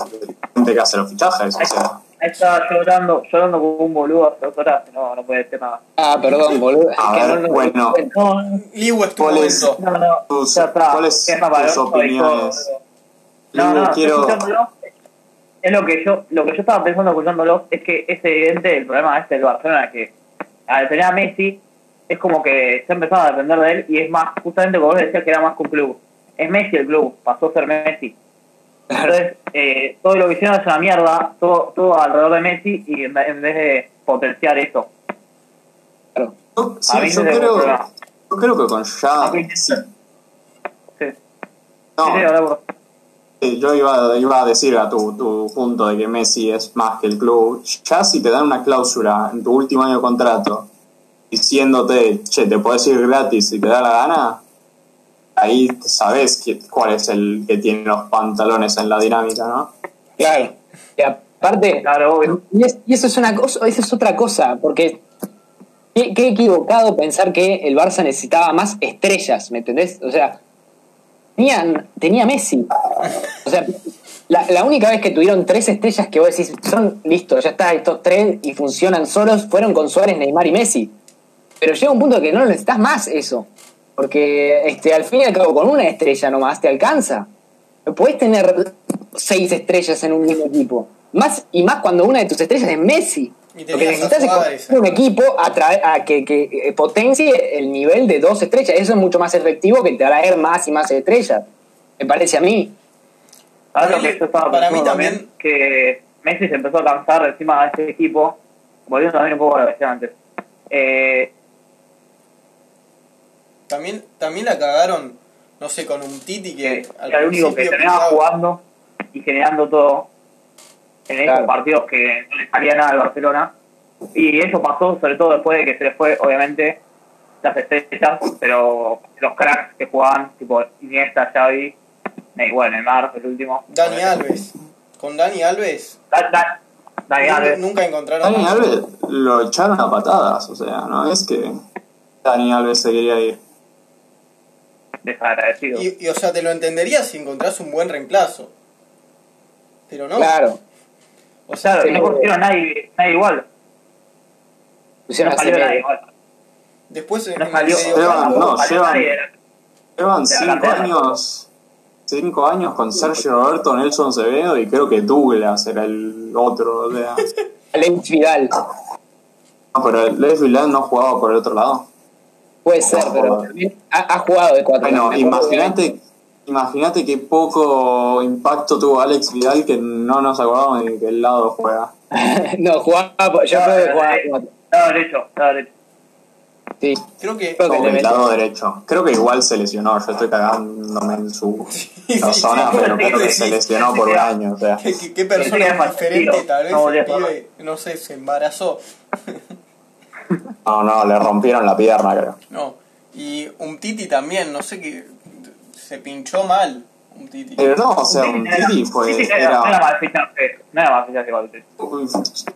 gente que hace los fichajes. O sea, Ahí estaba llorando, llorando como un boludo horas, no, no puede ser nada. Ah, perdón, boludo. A Que ver, no nos bueno. No, Liu es no, no, Tus- ya está. ¿cuáles ¿Qué es más tus valioso? opiniones? No, no, quiero- es lo que yo, lo que yo estaba pensando escuchándolo es que es evidente el problema este del Barcelona que al tener a Messi es como que se ha empezado a depender de él y es más, justamente como vos decías que era más que un club. Es Messi el club, pasó a ser Messi. Entonces, eh, todo lo que hicieron es una mierda, todo, todo alrededor de Messi y en, en vez de potenciar eso. Claro. Sí, A mí yo creo, yo creo que con ya... Sí. Sí. No, Sí, ahora yo iba, iba a decir a tu, tu punto de que Messi es más que el club. Ya si te dan una cláusula en tu último año de contrato diciéndote, che, te puedes ir gratis si te da la gana, ahí sabes que, cuál es el que tiene los pantalones en la dinámica, ¿no? Claro. Y aparte, Claro. Y, es- y eso es una cosa, eso es otra cosa, porque qué, qué equivocado pensar que el Barça necesitaba más estrellas, ¿me entendés? O sea, tenían, tenía Messi. O sea, la, la única vez que tuvieron tres estrellas que vos decís, son listos, ya está, estos tres y funcionan solos, fueron con Suárez, Neymar y Messi. Pero llega un punto que no necesitas más eso. Porque este, al fin y al cabo, con una estrella nomás te alcanza. No podés tener seis estrellas en un mismo equipo. Más y más cuando una de tus estrellas es Messi. Y Lo que necesitas es un equipo a, tra- a que, que eh, potencie el nivel de dos estrellas. Eso es mucho más efectivo que traer más y más estrellas. Me parece a mí. ¿Sabes lo Para que mí- yo estaba para pensando mí también? también- Que Messi se empezó a cansar encima de ese equipo, volviendo también un poco a lo que decía antes. Eh, También, también la cagaron, no sé, con un Titi que que era el único que terminaba pintaba- jugando y generando todo en esos Claro. partidos que no le salía nada al Barcelona. Y eso pasó sobre todo después de que se les fue, obviamente, las estrellas, pero los cracks que jugaban, tipo Iniesta, Xavi, Ney- bueno, Neymar, el último. Dani Alves. Con Dani Alves Da- da- Dani nunca, Alves. nunca encontraron Dani. Alves lo echaron a patadas, o sea, no es que Dani Alves se quería ir. Desagradecido. Y, y, o sea, te lo entenderías si encontrás un buen reemplazo. Pero no. Claro. O sea, Claro, no consiguieron nadie, nadie igual. Pusieron No salió nadie igual. después en No salió. medio Llevan- campo- no, salió llevan- nadie. Llevan De la cinco años, cinco años con Sergio Roberto, Nelson Acevedo y creo que Douglas era el otro. O sea, Alex Vidal. no, pero Les Villan no jugaba por el otro lado. Puede ser, pero también ha, ha jugado de cuatro. Bueno, imagínate, imagínate qué poco impacto tuvo Alex Vidal que no nos acordamos de que el lado juega. no, jugaba. Yo creo que jugaba cuatro. Estaba derecho, estaba derecho. Sí. Creo que Creo el metió. lado derecho. Creo que igual se lesionó, yo estoy cagándome en su. persona, sí, pero sí, creo que sí. se lesionó por un año. O sea, ¿Qué, qué- qué persona Sí, sí, diferente, tal vez no el pibe, no sé, se embarazó. no, no, le rompieron la pierna, creo. No. Y un Titi también, no sé qué. Se pinchó mal. Un Titi. Pero no, o sea, un Titi fue. Titi era, no era mal fichaje. No era mal fichaje igual. Titi.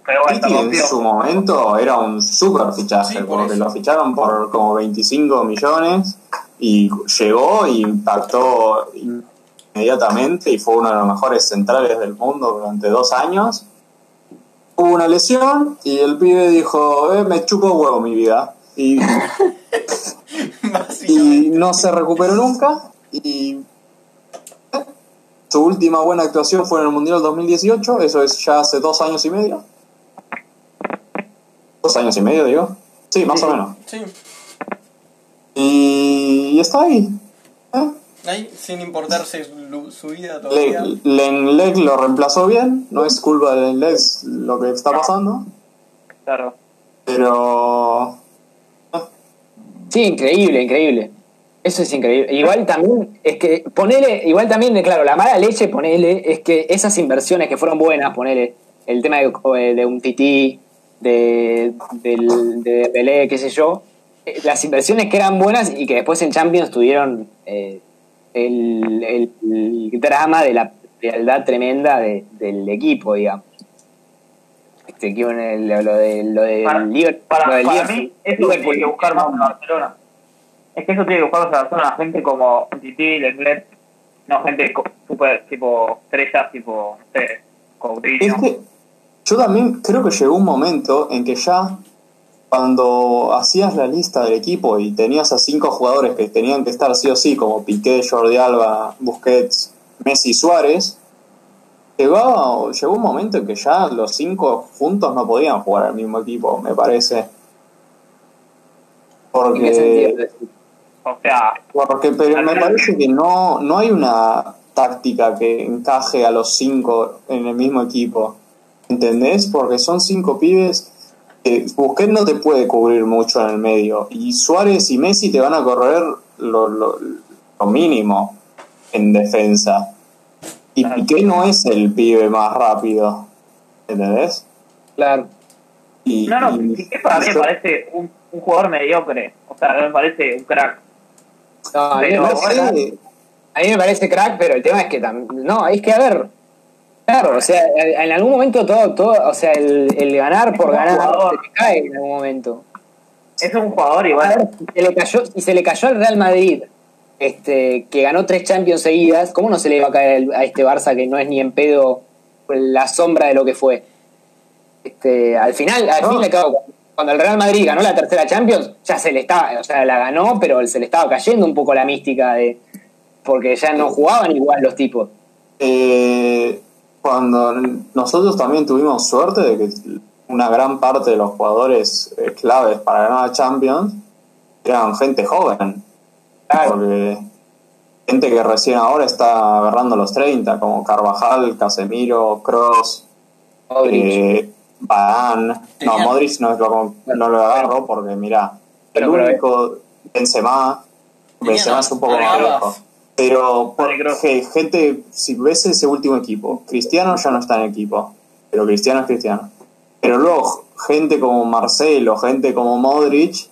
Pero bueno, Titi en su momento era un super fichaje, Sí, por porque eso. lo ficharon por como 25 millones y llegó y impactó inmediatamente y fue uno de los mejores centrales del mundo durante dos años. Hubo una lesión y el pibe dijo, eh, me chupo huevo mi vida. Y, no se recuperó nunca y su última buena actuación fue en el Mundial 2018, eso es ya hace dos años y medio. Dos años y medio, digo. Sí, más o menos. Sí. Y, y está ahí. ¿eh? Ahí, sin importarse su, su vida todavía. Le- Lenglet lo reemplazó bien, no es culpa de Lenglet lo que está pasando, Claro. pero Sí, increíble, increíble. Eso es increíble. Igual también, es que ponele, igual también, claro, la mala leche, ponele, es que esas inversiones que fueron buenas, ponele, el tema de, de un tití, de, del, de Pelé, qué sé yo, eh, las inversiones que eran buenas y que después en Champions tuvieron eh, el, el- el drama de la frialdad tremenda de- del equipo, digamos. Este en el- lo de lo del Para, Liverpool- para, lo del para Liverpool- mí, eso tiene que buscar más en Barcelona. Es que eso tiene que buscar más en Barcelona. Gente como Titi, Lenglet, no gente super, tipo, estrellas, tipo, no sé, Coutinho. es que yo también creo que llegó un momento en que ya cuando hacías la lista del equipo y tenías a cinco jugadores que tenían que estar sí o sí, como Piqué, Jordi Alba, Busquets, Messi, Suárez, llegó, llegó un momento en que ya los cinco juntos no podían jugar al mismo equipo, me parece. ¿En qué sentido? Porque, O sea, porque pero me parece que no, no hay una táctica que encaje a los cinco en el mismo equipo. ¿Entendés? Porque son cinco pibes que Busquets no te puede cubrir mucho en el medio. Y Suárez y Messi te van a correr lo, lo, lo mínimo en defensa. Y Claro. Piqué no es el pibe más rápido. ¿Entendés? Claro. Y, no, no, y- Piqué para mí me parece un, un jugador mediocre. O sea, me parece un crack. No, a, mí Pero me no parece, sé, a mí me parece crack, pero el tema es que tam- no, es que a ver, claro, o sea, en algún momento todo, todo, o sea, el, el ganar por ganar jugador. se te cae en algún momento. Es un jugador A igual. se le cayó, si se le cayó al Real Madrid, este, que ganó tres Champions seguidas, ¿cómo no se le iba a caer el- a este Barça que no es ni en pedo la sombra de lo que fue? Este, al final, al No. fin y cabo, cuando el Real Madrid ganó la tercera Champions, ya se le estaba, o sea, la ganó, pero se le estaba cayendo un poco la mística de porque ya no jugaban igual los tipos. Eh, cuando nosotros también tuvimos suerte de que una gran parte de los jugadores eh, claves para ganar la Champions eran gente joven. Claro. Porque gente que recién ahora está agarrando los 30, como Carvajal, Casemiro, Cross, Modric. eh. No, Modric no lo, no lo agarro porque, mira, el único Benzema, Benzema es un poco más viejo. Pero porque gente, si ves ese último equipo, Cristiano ya no está en el equipo, pero Cristiano es Cristiano. Pero luego, gente como Marcelo, gente como Modric,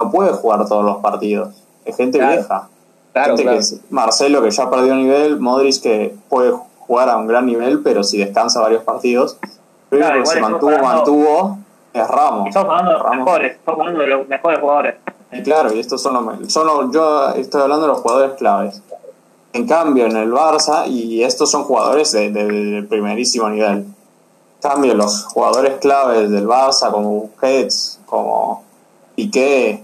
no puede jugar todos los partidos. Es gente Claro. vieja. Claro, Gente claro. que Marcelo que ya perdió nivel, Modric que puede jugar a un gran nivel, pero si descansa varios partidos. Claro, que se mantuvo, mantuvo es Ramos. Estamos hablando de los Ramos. mejores. Estamos hablando de los mejores jugadores. Y claro, y estos son los son los- yo estoy hablando de los jugadores claves. En cambio, en el Barça, y estos son jugadores de, de- de primerísimo nivel. En cambio, los jugadores claves del Barça, como Busquets, como Piqué,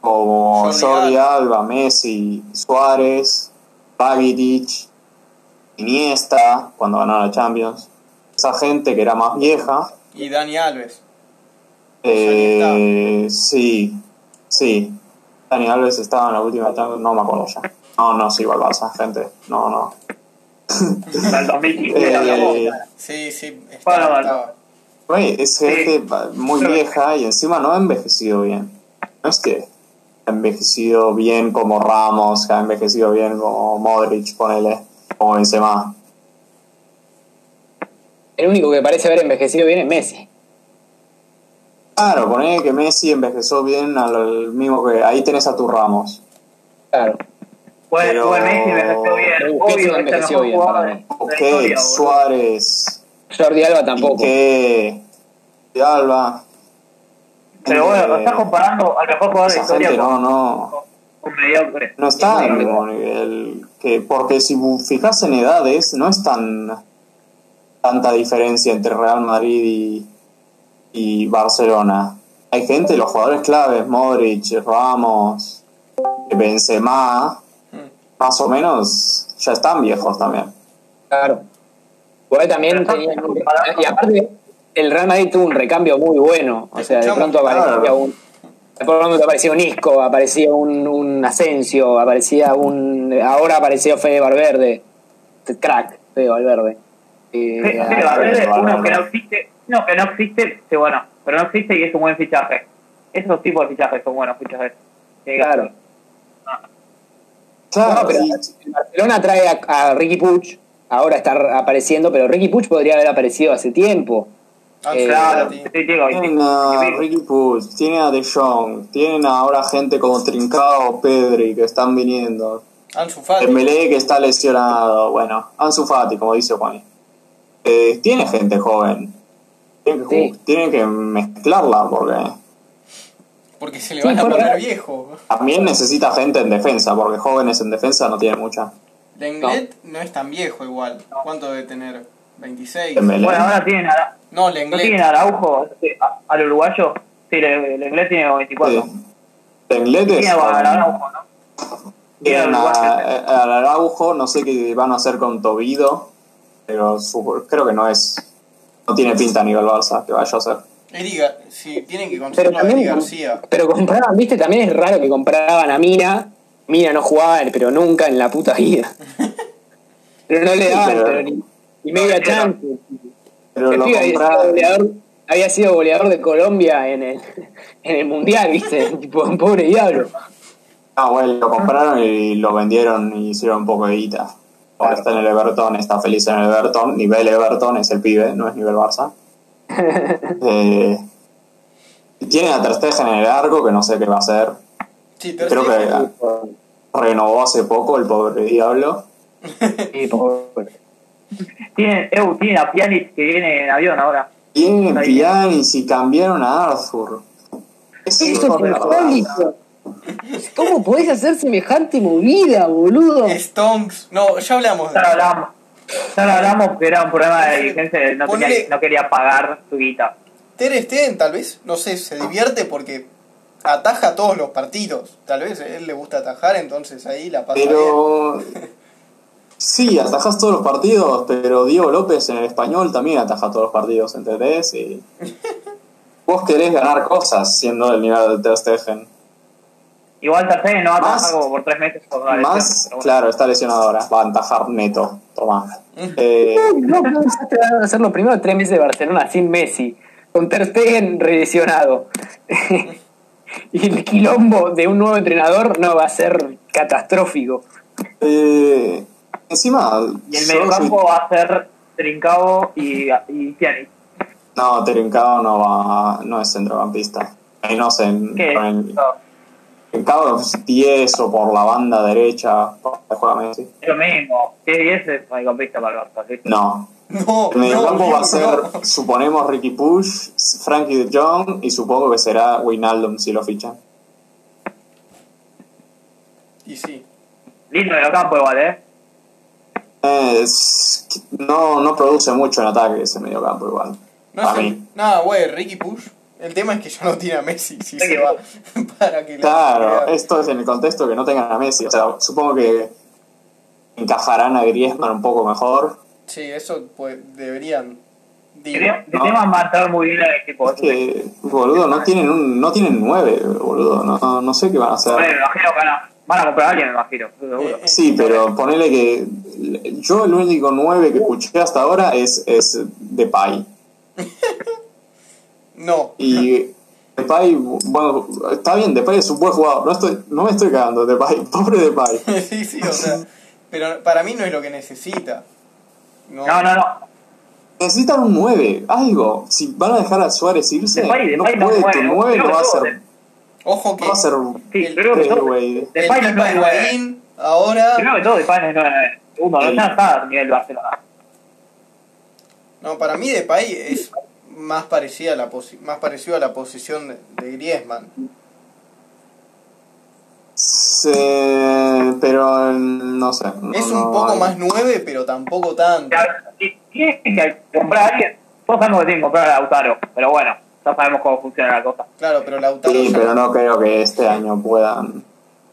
como Jordi Alba, Messi, Suárez, Rakitic, Iniesta, cuando ganaron la Champions. Esa gente que era más vieja, Y Dani Alves. eh, sí, sí. Dani Alves estaba en la última Champions, no me acuerdo ya. No, no, sí, igual Barça, gente. No, no. Hasta el 2015 Eh, hablamos. Sí, sí, Bueno, estaba, bueno. estaba. Güey, es gente muy vieja y encima no ha envejecido bien. No es que ha envejecido bien como Ramos, que ha envejecido bien como Modric, ponele. como Benzema. El único que parece haber envejecido bien es Messi. Claro, poné que Messi envejeció bien al mismo que. Ahí tenés a tus Ramos. Claro. Pues, Pero- pues Messi envejeció bien. Obvio, el envejeció bien para mí. Ok. Suárez. Jordi Alba tampoco. De Alba. Pero bueno, Eh, estás comparando al mejor jugador de historia gente no, con no. No está al mismo nivel. Que, porque si fijas en edades, no es tan tanta diferencia entre Real Madrid y, y Barcelona. Hay gente, los jugadores claves, Modric, Ramos, Benzema, más o menos ya están viejos también. Claro. Igual también Pero tenía- estás comparando- Y aparte, el Real Madrid tuvo un recambio muy bueno. O sea, de pronto aparecía claro. un. De pronto aparecía un Isco, aparecía un, un Asensio, aparecía un. Ahora apareció Fede Valverde. Crack, Fede Valverde. Eh, ah, Valverde, Valverde. uno que no existe, uno que no existe, sí, bueno, pero no existe y es un buen fichaje. Esos tipos de fichajes son buenos fichajes. Sí, Claro. Claro, No, pero y- Barcelona trae a, a Ricky Puch, ahora está apareciendo, pero Ricky Puch podría haber aparecido hace tiempo. Ansu Eh, Claro, Tienen a Ricky Puig, tienen a De Jong, tienen ahora gente como Trincao, Pedri que están viniendo. Ansu Fati. Dembélé que está lesionado, bueno, Ansu Fati, como dice Juan. Eh, tiene gente joven. Tienen que, Sí. tienen que mezclarla porque Porque se le Sí, van a poner viejo. también necesita gente en defensa, porque jóvenes en defensa no tienen mucha. Lenglet no. es tan viejo igual. ¿Cuánto debe tener? 26. Dembélé. Bueno, ahora tienen a, No, ¿no tienen Lenglet. a Araujo, al uruguayo. Sí, le- el inglés tiene 24. Sí. Lenglet es Tiene a joven. Araujo, ¿no? Tienen al a Araujo, no sé qué van a hacer con Tobido, pero su- creo que no es. No tiene pinta a nivel Barça que vaya a hacer. Eri Gar- si tienen que conseguir Pero a García. pero compraban, viste, también es raro que compraban a Mina. Mina no jugaba, pero nunca en la puta vida. Pero no le daban pero- pero ni, ni media chance. Pero El lo pibe había sido, goleador, había sido goleador de Colombia en el, en el mundial, viste, tipo un pobre diablo. Ah, bueno, lo compraron y lo vendieron y hicieron un poco de guita. Ahora está en el Everton, está feliz en el Everton. Nivel Everton es el pibe, no es nivel Barça. Eh, tiene a Ter Stegen en el arco, que no sé qué va a hacer. Sí, Creo que renovó hace poco el pobre diablo. Sí, pobre. Tienen, eu, tienen a Pjanic que viene en avión ahora. Tienen. Pianis y cambiaron a Arthur. Eso es Eso es insólito. ¿Cómo podés hacer semejante movida, boludo? Stonks. No, ya hablamos de Ya hablamos. Ya lo hablamos que era un problema de diligencia, no, tenía- Ponle- no quería pagar su guita. Ter Stegen tal vez, no sé, se divierte porque ataja todos los partidos. Tal vez a él le gusta atajar, entonces ahí la pasa bien. Pero. Sí, atajas todos los partidos, pero Diego López en el español también ataja todos los partidos, ¿entendés? Y vos querés ganar cosas siendo del nivel de Ter Stegen. Igual Ter Stegen no va a trabajar como por tres meses por la lesión, Más, bueno. claro, está lesionado ahora. Va a atajar neto. Toma. Eh, No, no pensaste en hacer los primeros tres meses de Barcelona sin Messi, con Ter Stegen redicionado. y el quilombo de un nuevo entrenador no va a ser catastrófico. eh, encima. Y el mediocampo va a ser Trincao y, y Pjanic. No, Trincao no va, no es centrocampista. Ahí no sé, en- ¿Qué? con el- No, Trincao es 10 o por la banda derecha, juega Messi. es lo mismo. Es 10 es mediocampista para el Barça. ¿sí? No, No, El mediocampo no, va a ser, no. suponemos, Ricky Push, Frankie de Jong y supongo que será Wijnaldum si lo fichan. Y sí. Lindo mediocampo igual, ¿eh? Es- no, no produce mucho en ataque ese mediocampo igual. No Para es mí. nada, güey, Ricky Push. El tema es que ya no tiene a Messi, si se va. Para que le Claro, esto es en el contexto que no tengan a Messi. O sea, supongo que encajarán a Griezmann un poco mejor. Sí, eso pues deberían. Digo, De no. entrar muy bien el equipo. Es que, boludo, no tienen un, no tienen nueve, boludo. No, no sé qué van a hacer. Bueno, me imagino que van a, van a comprar a alguien, me imagino. seguro. Eh, eh, Sí, pero ponele que yo el único 9 que escuché hasta ahora es, es Depay. No. Y Depay, bueno, está bien, Depay es un buen jugador. No, estoy, no me estoy cagando, Depay, pobre Depay. sí, sí, o sea. Pero para mí no es lo que necesita. No, no, no. Necesitan un 9, algo. Si van a dejar a Suárez irse, Depay- no Depay no puede, tu mueve, 9 creo no va a ser. Ojo que No va a ser Sí, el- creo que todo- Depay no es nueve. Higuaín ahora... Primero que todo, Depay no es nueve. Segundo, El- no está a nivel Barcelona. No, para mí Depay es más parecida a la posi- más parecido a la posición de, de Griezmann. Sí, pero no sé. no- Es un no poco hay- más nueve, pero tampoco tanto. Si tienen que comprar a alguien, todos sabemos que tienen que comprar a Lautaro, pero bueno, ya sabemos cómo funciona la cosa. Claro, pero Lautaro Sí, ya- pero no creo que este año puedan.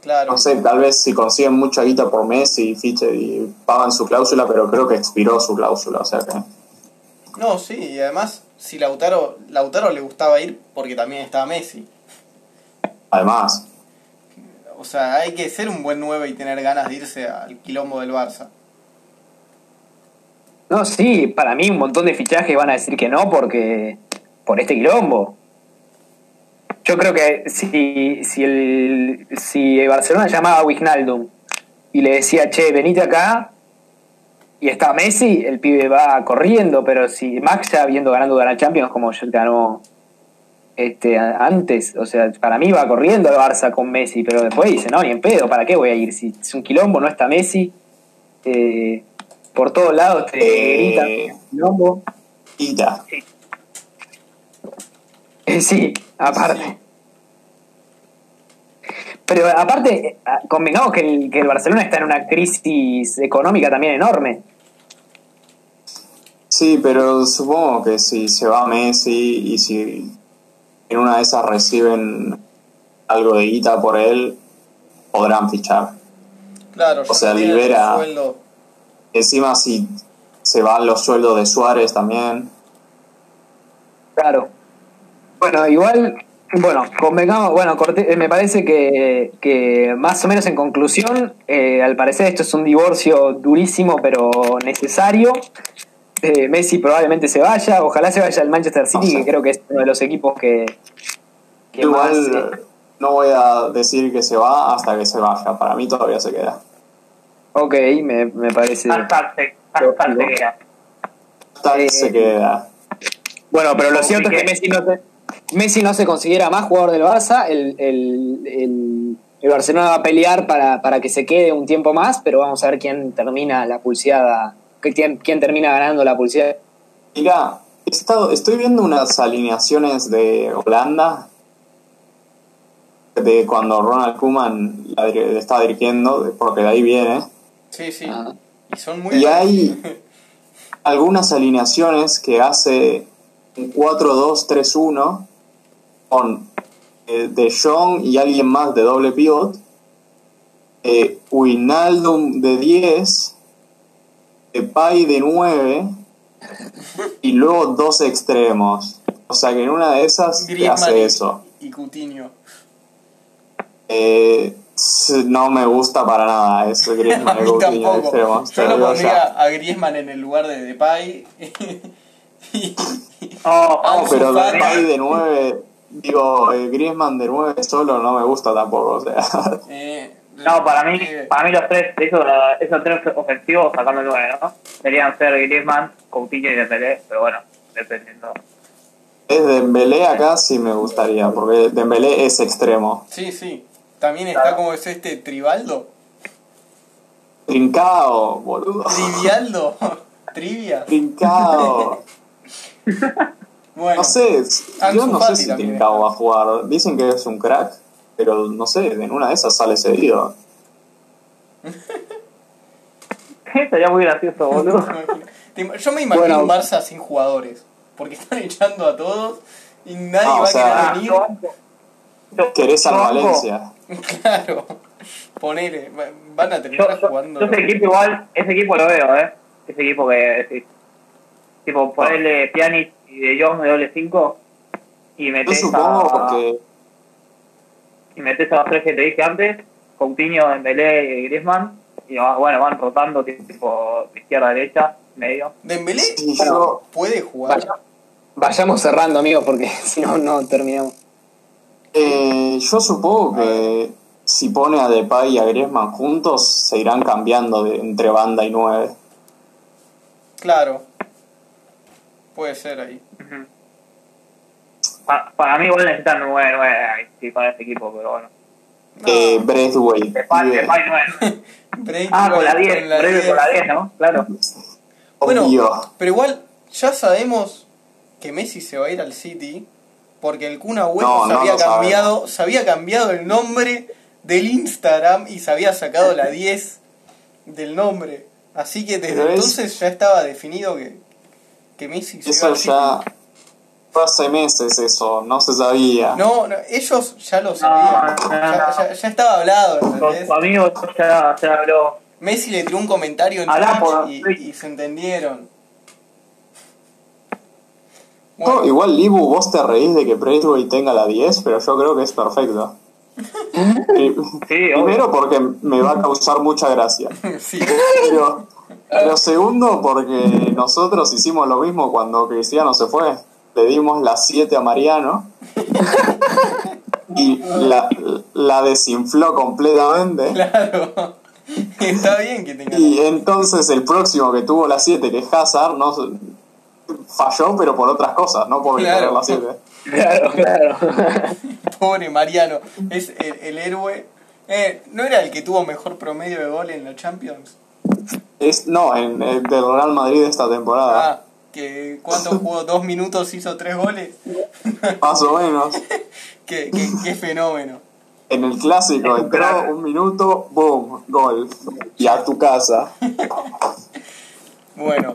claro. No sé, tal vez si consiguen mucha guita por mes y fiche y pagan su cláusula, pero creo que expiró su cláusula, o sea que. No, sí, y además si Lautaro Lautaro le gustaba ir porque también estaba Messi. Además, O sea, hay que ser un buen 9 y tener ganas de irse al quilombo del Barça. No, sí, para mí un montón de fichajes van a decir que no porque por este quilombo. Yo creo que si, si, el, si Barcelona llamaba a Wijnaldum y le decía, che, venite acá, y está Messi, el pibe va corriendo, pero si Max ya habiendo ganado la Champions como ya ganó este antes, o sea, para mí va corriendo el Barça con Messi, pero después dice, no, ni en pedo, ¿para qué voy a ir? Si es un quilombo, no está Messi, eh, por todos lados te Eh. gritan quilombo. guita. Eh, sí, aparte. Pero aparte, eh, convengamos que el, que el Barcelona está en una crisis económica también enorme. Sí, pero supongo que si se va Messi y si en una de esas reciben algo de guita por él, podrán fichar. Claro, O sea, libera-. Encima, si se van los sueldos de Suárez también. Claro. Bueno, igual, bueno, convengamos, bueno, Corte- eh, me parece que, que más o menos en conclusión, eh, al parecer esto es un divorcio durísimo pero necesario. Eh, Messi probablemente se vaya, ojalá se vaya al Manchester City, que creo que es uno de los equipos que, que más... eh, Igual no voy a decir que se va hasta que se vaya. Para mí todavía se queda. ok, me, me parece... Hashtag se- hashtag se queda. Hasta que Eh, se queda. Bueno, pero lo cierto es que. Messi no, se, Messi no se considera más jugador del Barça. El, el, el, el Barcelona va a pelear para, para que se quede un tiempo más, pero vamos a ver quién termina la pulseada, quién, quién termina ganando la pulseada. Mira, he estado, estoy viendo unas alineaciones de Holanda de cuando Ronald Koeman la dir- estaba dirigiendo, porque de ahí viene. Sí, sí. Ah. Y son muy Y hay algunas alineaciones que hace un 4-2-3-1 con eh, De Jong y alguien más de doble pivot, eh, Wijnaldum de 10, Depay de 9 y luego dos extremos. O sea que en una de esas te hace eso. y Coutinho. Eh, no me gusta para nada eso, A Griezmann y Coutinho de extremos. Yo lo pondría a Griezmann en el lugar de Depay. Ah, No, pero. Depay de 9, digo, eh, Griezmann de 9 solo no me gusta tampoco, o sea. eh, no, para mí, para mí los tres, esos, esos tres ofensivos sacando el 9, ¿no? Deberían ser Griezmann, Coutinho y Dembélé, pero bueno, dependiendo. Es Dembélé acá sí me gustaría, porque Dembélé es extremo. Sí, sí. También está como es este Tribaldo. Trincao, boludo. Trivialdo. Trivia. Trincao. Bueno, No sé, yo Ansu no sé si también Trincao va a jugar. Dicen que es un crack, pero no sé, en una de esas sale cedido. Sería muy gracioso, boludo. Yo me imagino Bueno. un Barça sin jugadores. Porque están echando a todos y nadie Ah, o va sea, a querer Yo- venir. yo- Querés a yo banco- Valencia. Claro. Ponele. va- Van a Yo, terminar yo, jugando. yo ese equipo igual, ese equipo lo veo, ¿eh? Ese equipo que decís. Tipo, ponerle Pjanic y De Jong de doble 5 y Yo metés supongo a, que y metés a los tres que te dije antes, Coutinho, Dembélé y Griezmann, y vas- bueno, van rotando tipo izquierda, derecha, medio. Dembélé yo- puede jugar. Vaya- vayamos cerrando, amigos, porque si no, no terminamos. Eh, yo supongo que si pone a Depay y a Griezmann juntos, se irán cambiando de, entre banda y nueve. Claro. Puede ser ahí. Pa- para mí igual necesitan 9-9 sí, con este equipo, pero bueno. No. Eh, Braithwaite. Depay, Depay 9. Break Ah, con la con 10, la breve 10. con la 10, ¿no? Claro. Bueno, obvio. pero igual ya sabemos que Messi se va a ir al City porque el Kun Agüero No, se, no había cambiado, se había cambiado el nombre del Instagram y se había sacado la 10 del nombre. Así que desde entonces ya estaba definido que, que Messi se iba Eso al City. ya hace meses eso, no se sabía. No, no, ellos ya lo sabían. no, ya, no. ya- ya estaba hablado, ¿entendés? su amigo ya, ya habló. Messi le tiró un comentario en Hablá Twitch por y, se entendieron. No, Bueno, igual, Libu, vos te reís de que Braithwaite tenga la 10, pero yo creo que es perfecto. Sí, Primero obvio. porque me va a causar mucha gracia. sí. Pero, pero segundo porque nosotros hicimos lo mismo cuando Cristiano se fue. Le dimos la 7 a Mariano y la, la desinfló completamente. Claro. Está bien que tenga. Y entonces el próximo que tuvo la 7, que es Hazard, no falló, pero por otras cosas, no por Claro. tener la 7. Claro, claro. Pobre Mariano. Es el, el héroe. Eh, ¿No era el que tuvo mejor promedio de gol en la Champions? Es, no, en, el del Real Madrid esta temporada, Ah, que ¿cuánto jugó? ¿Dos minutos hizo tres goles? más o menos. qué, qué, qué fenómeno. En el clásico entró un minuto, boom, gol. Y a tu casa. Bueno,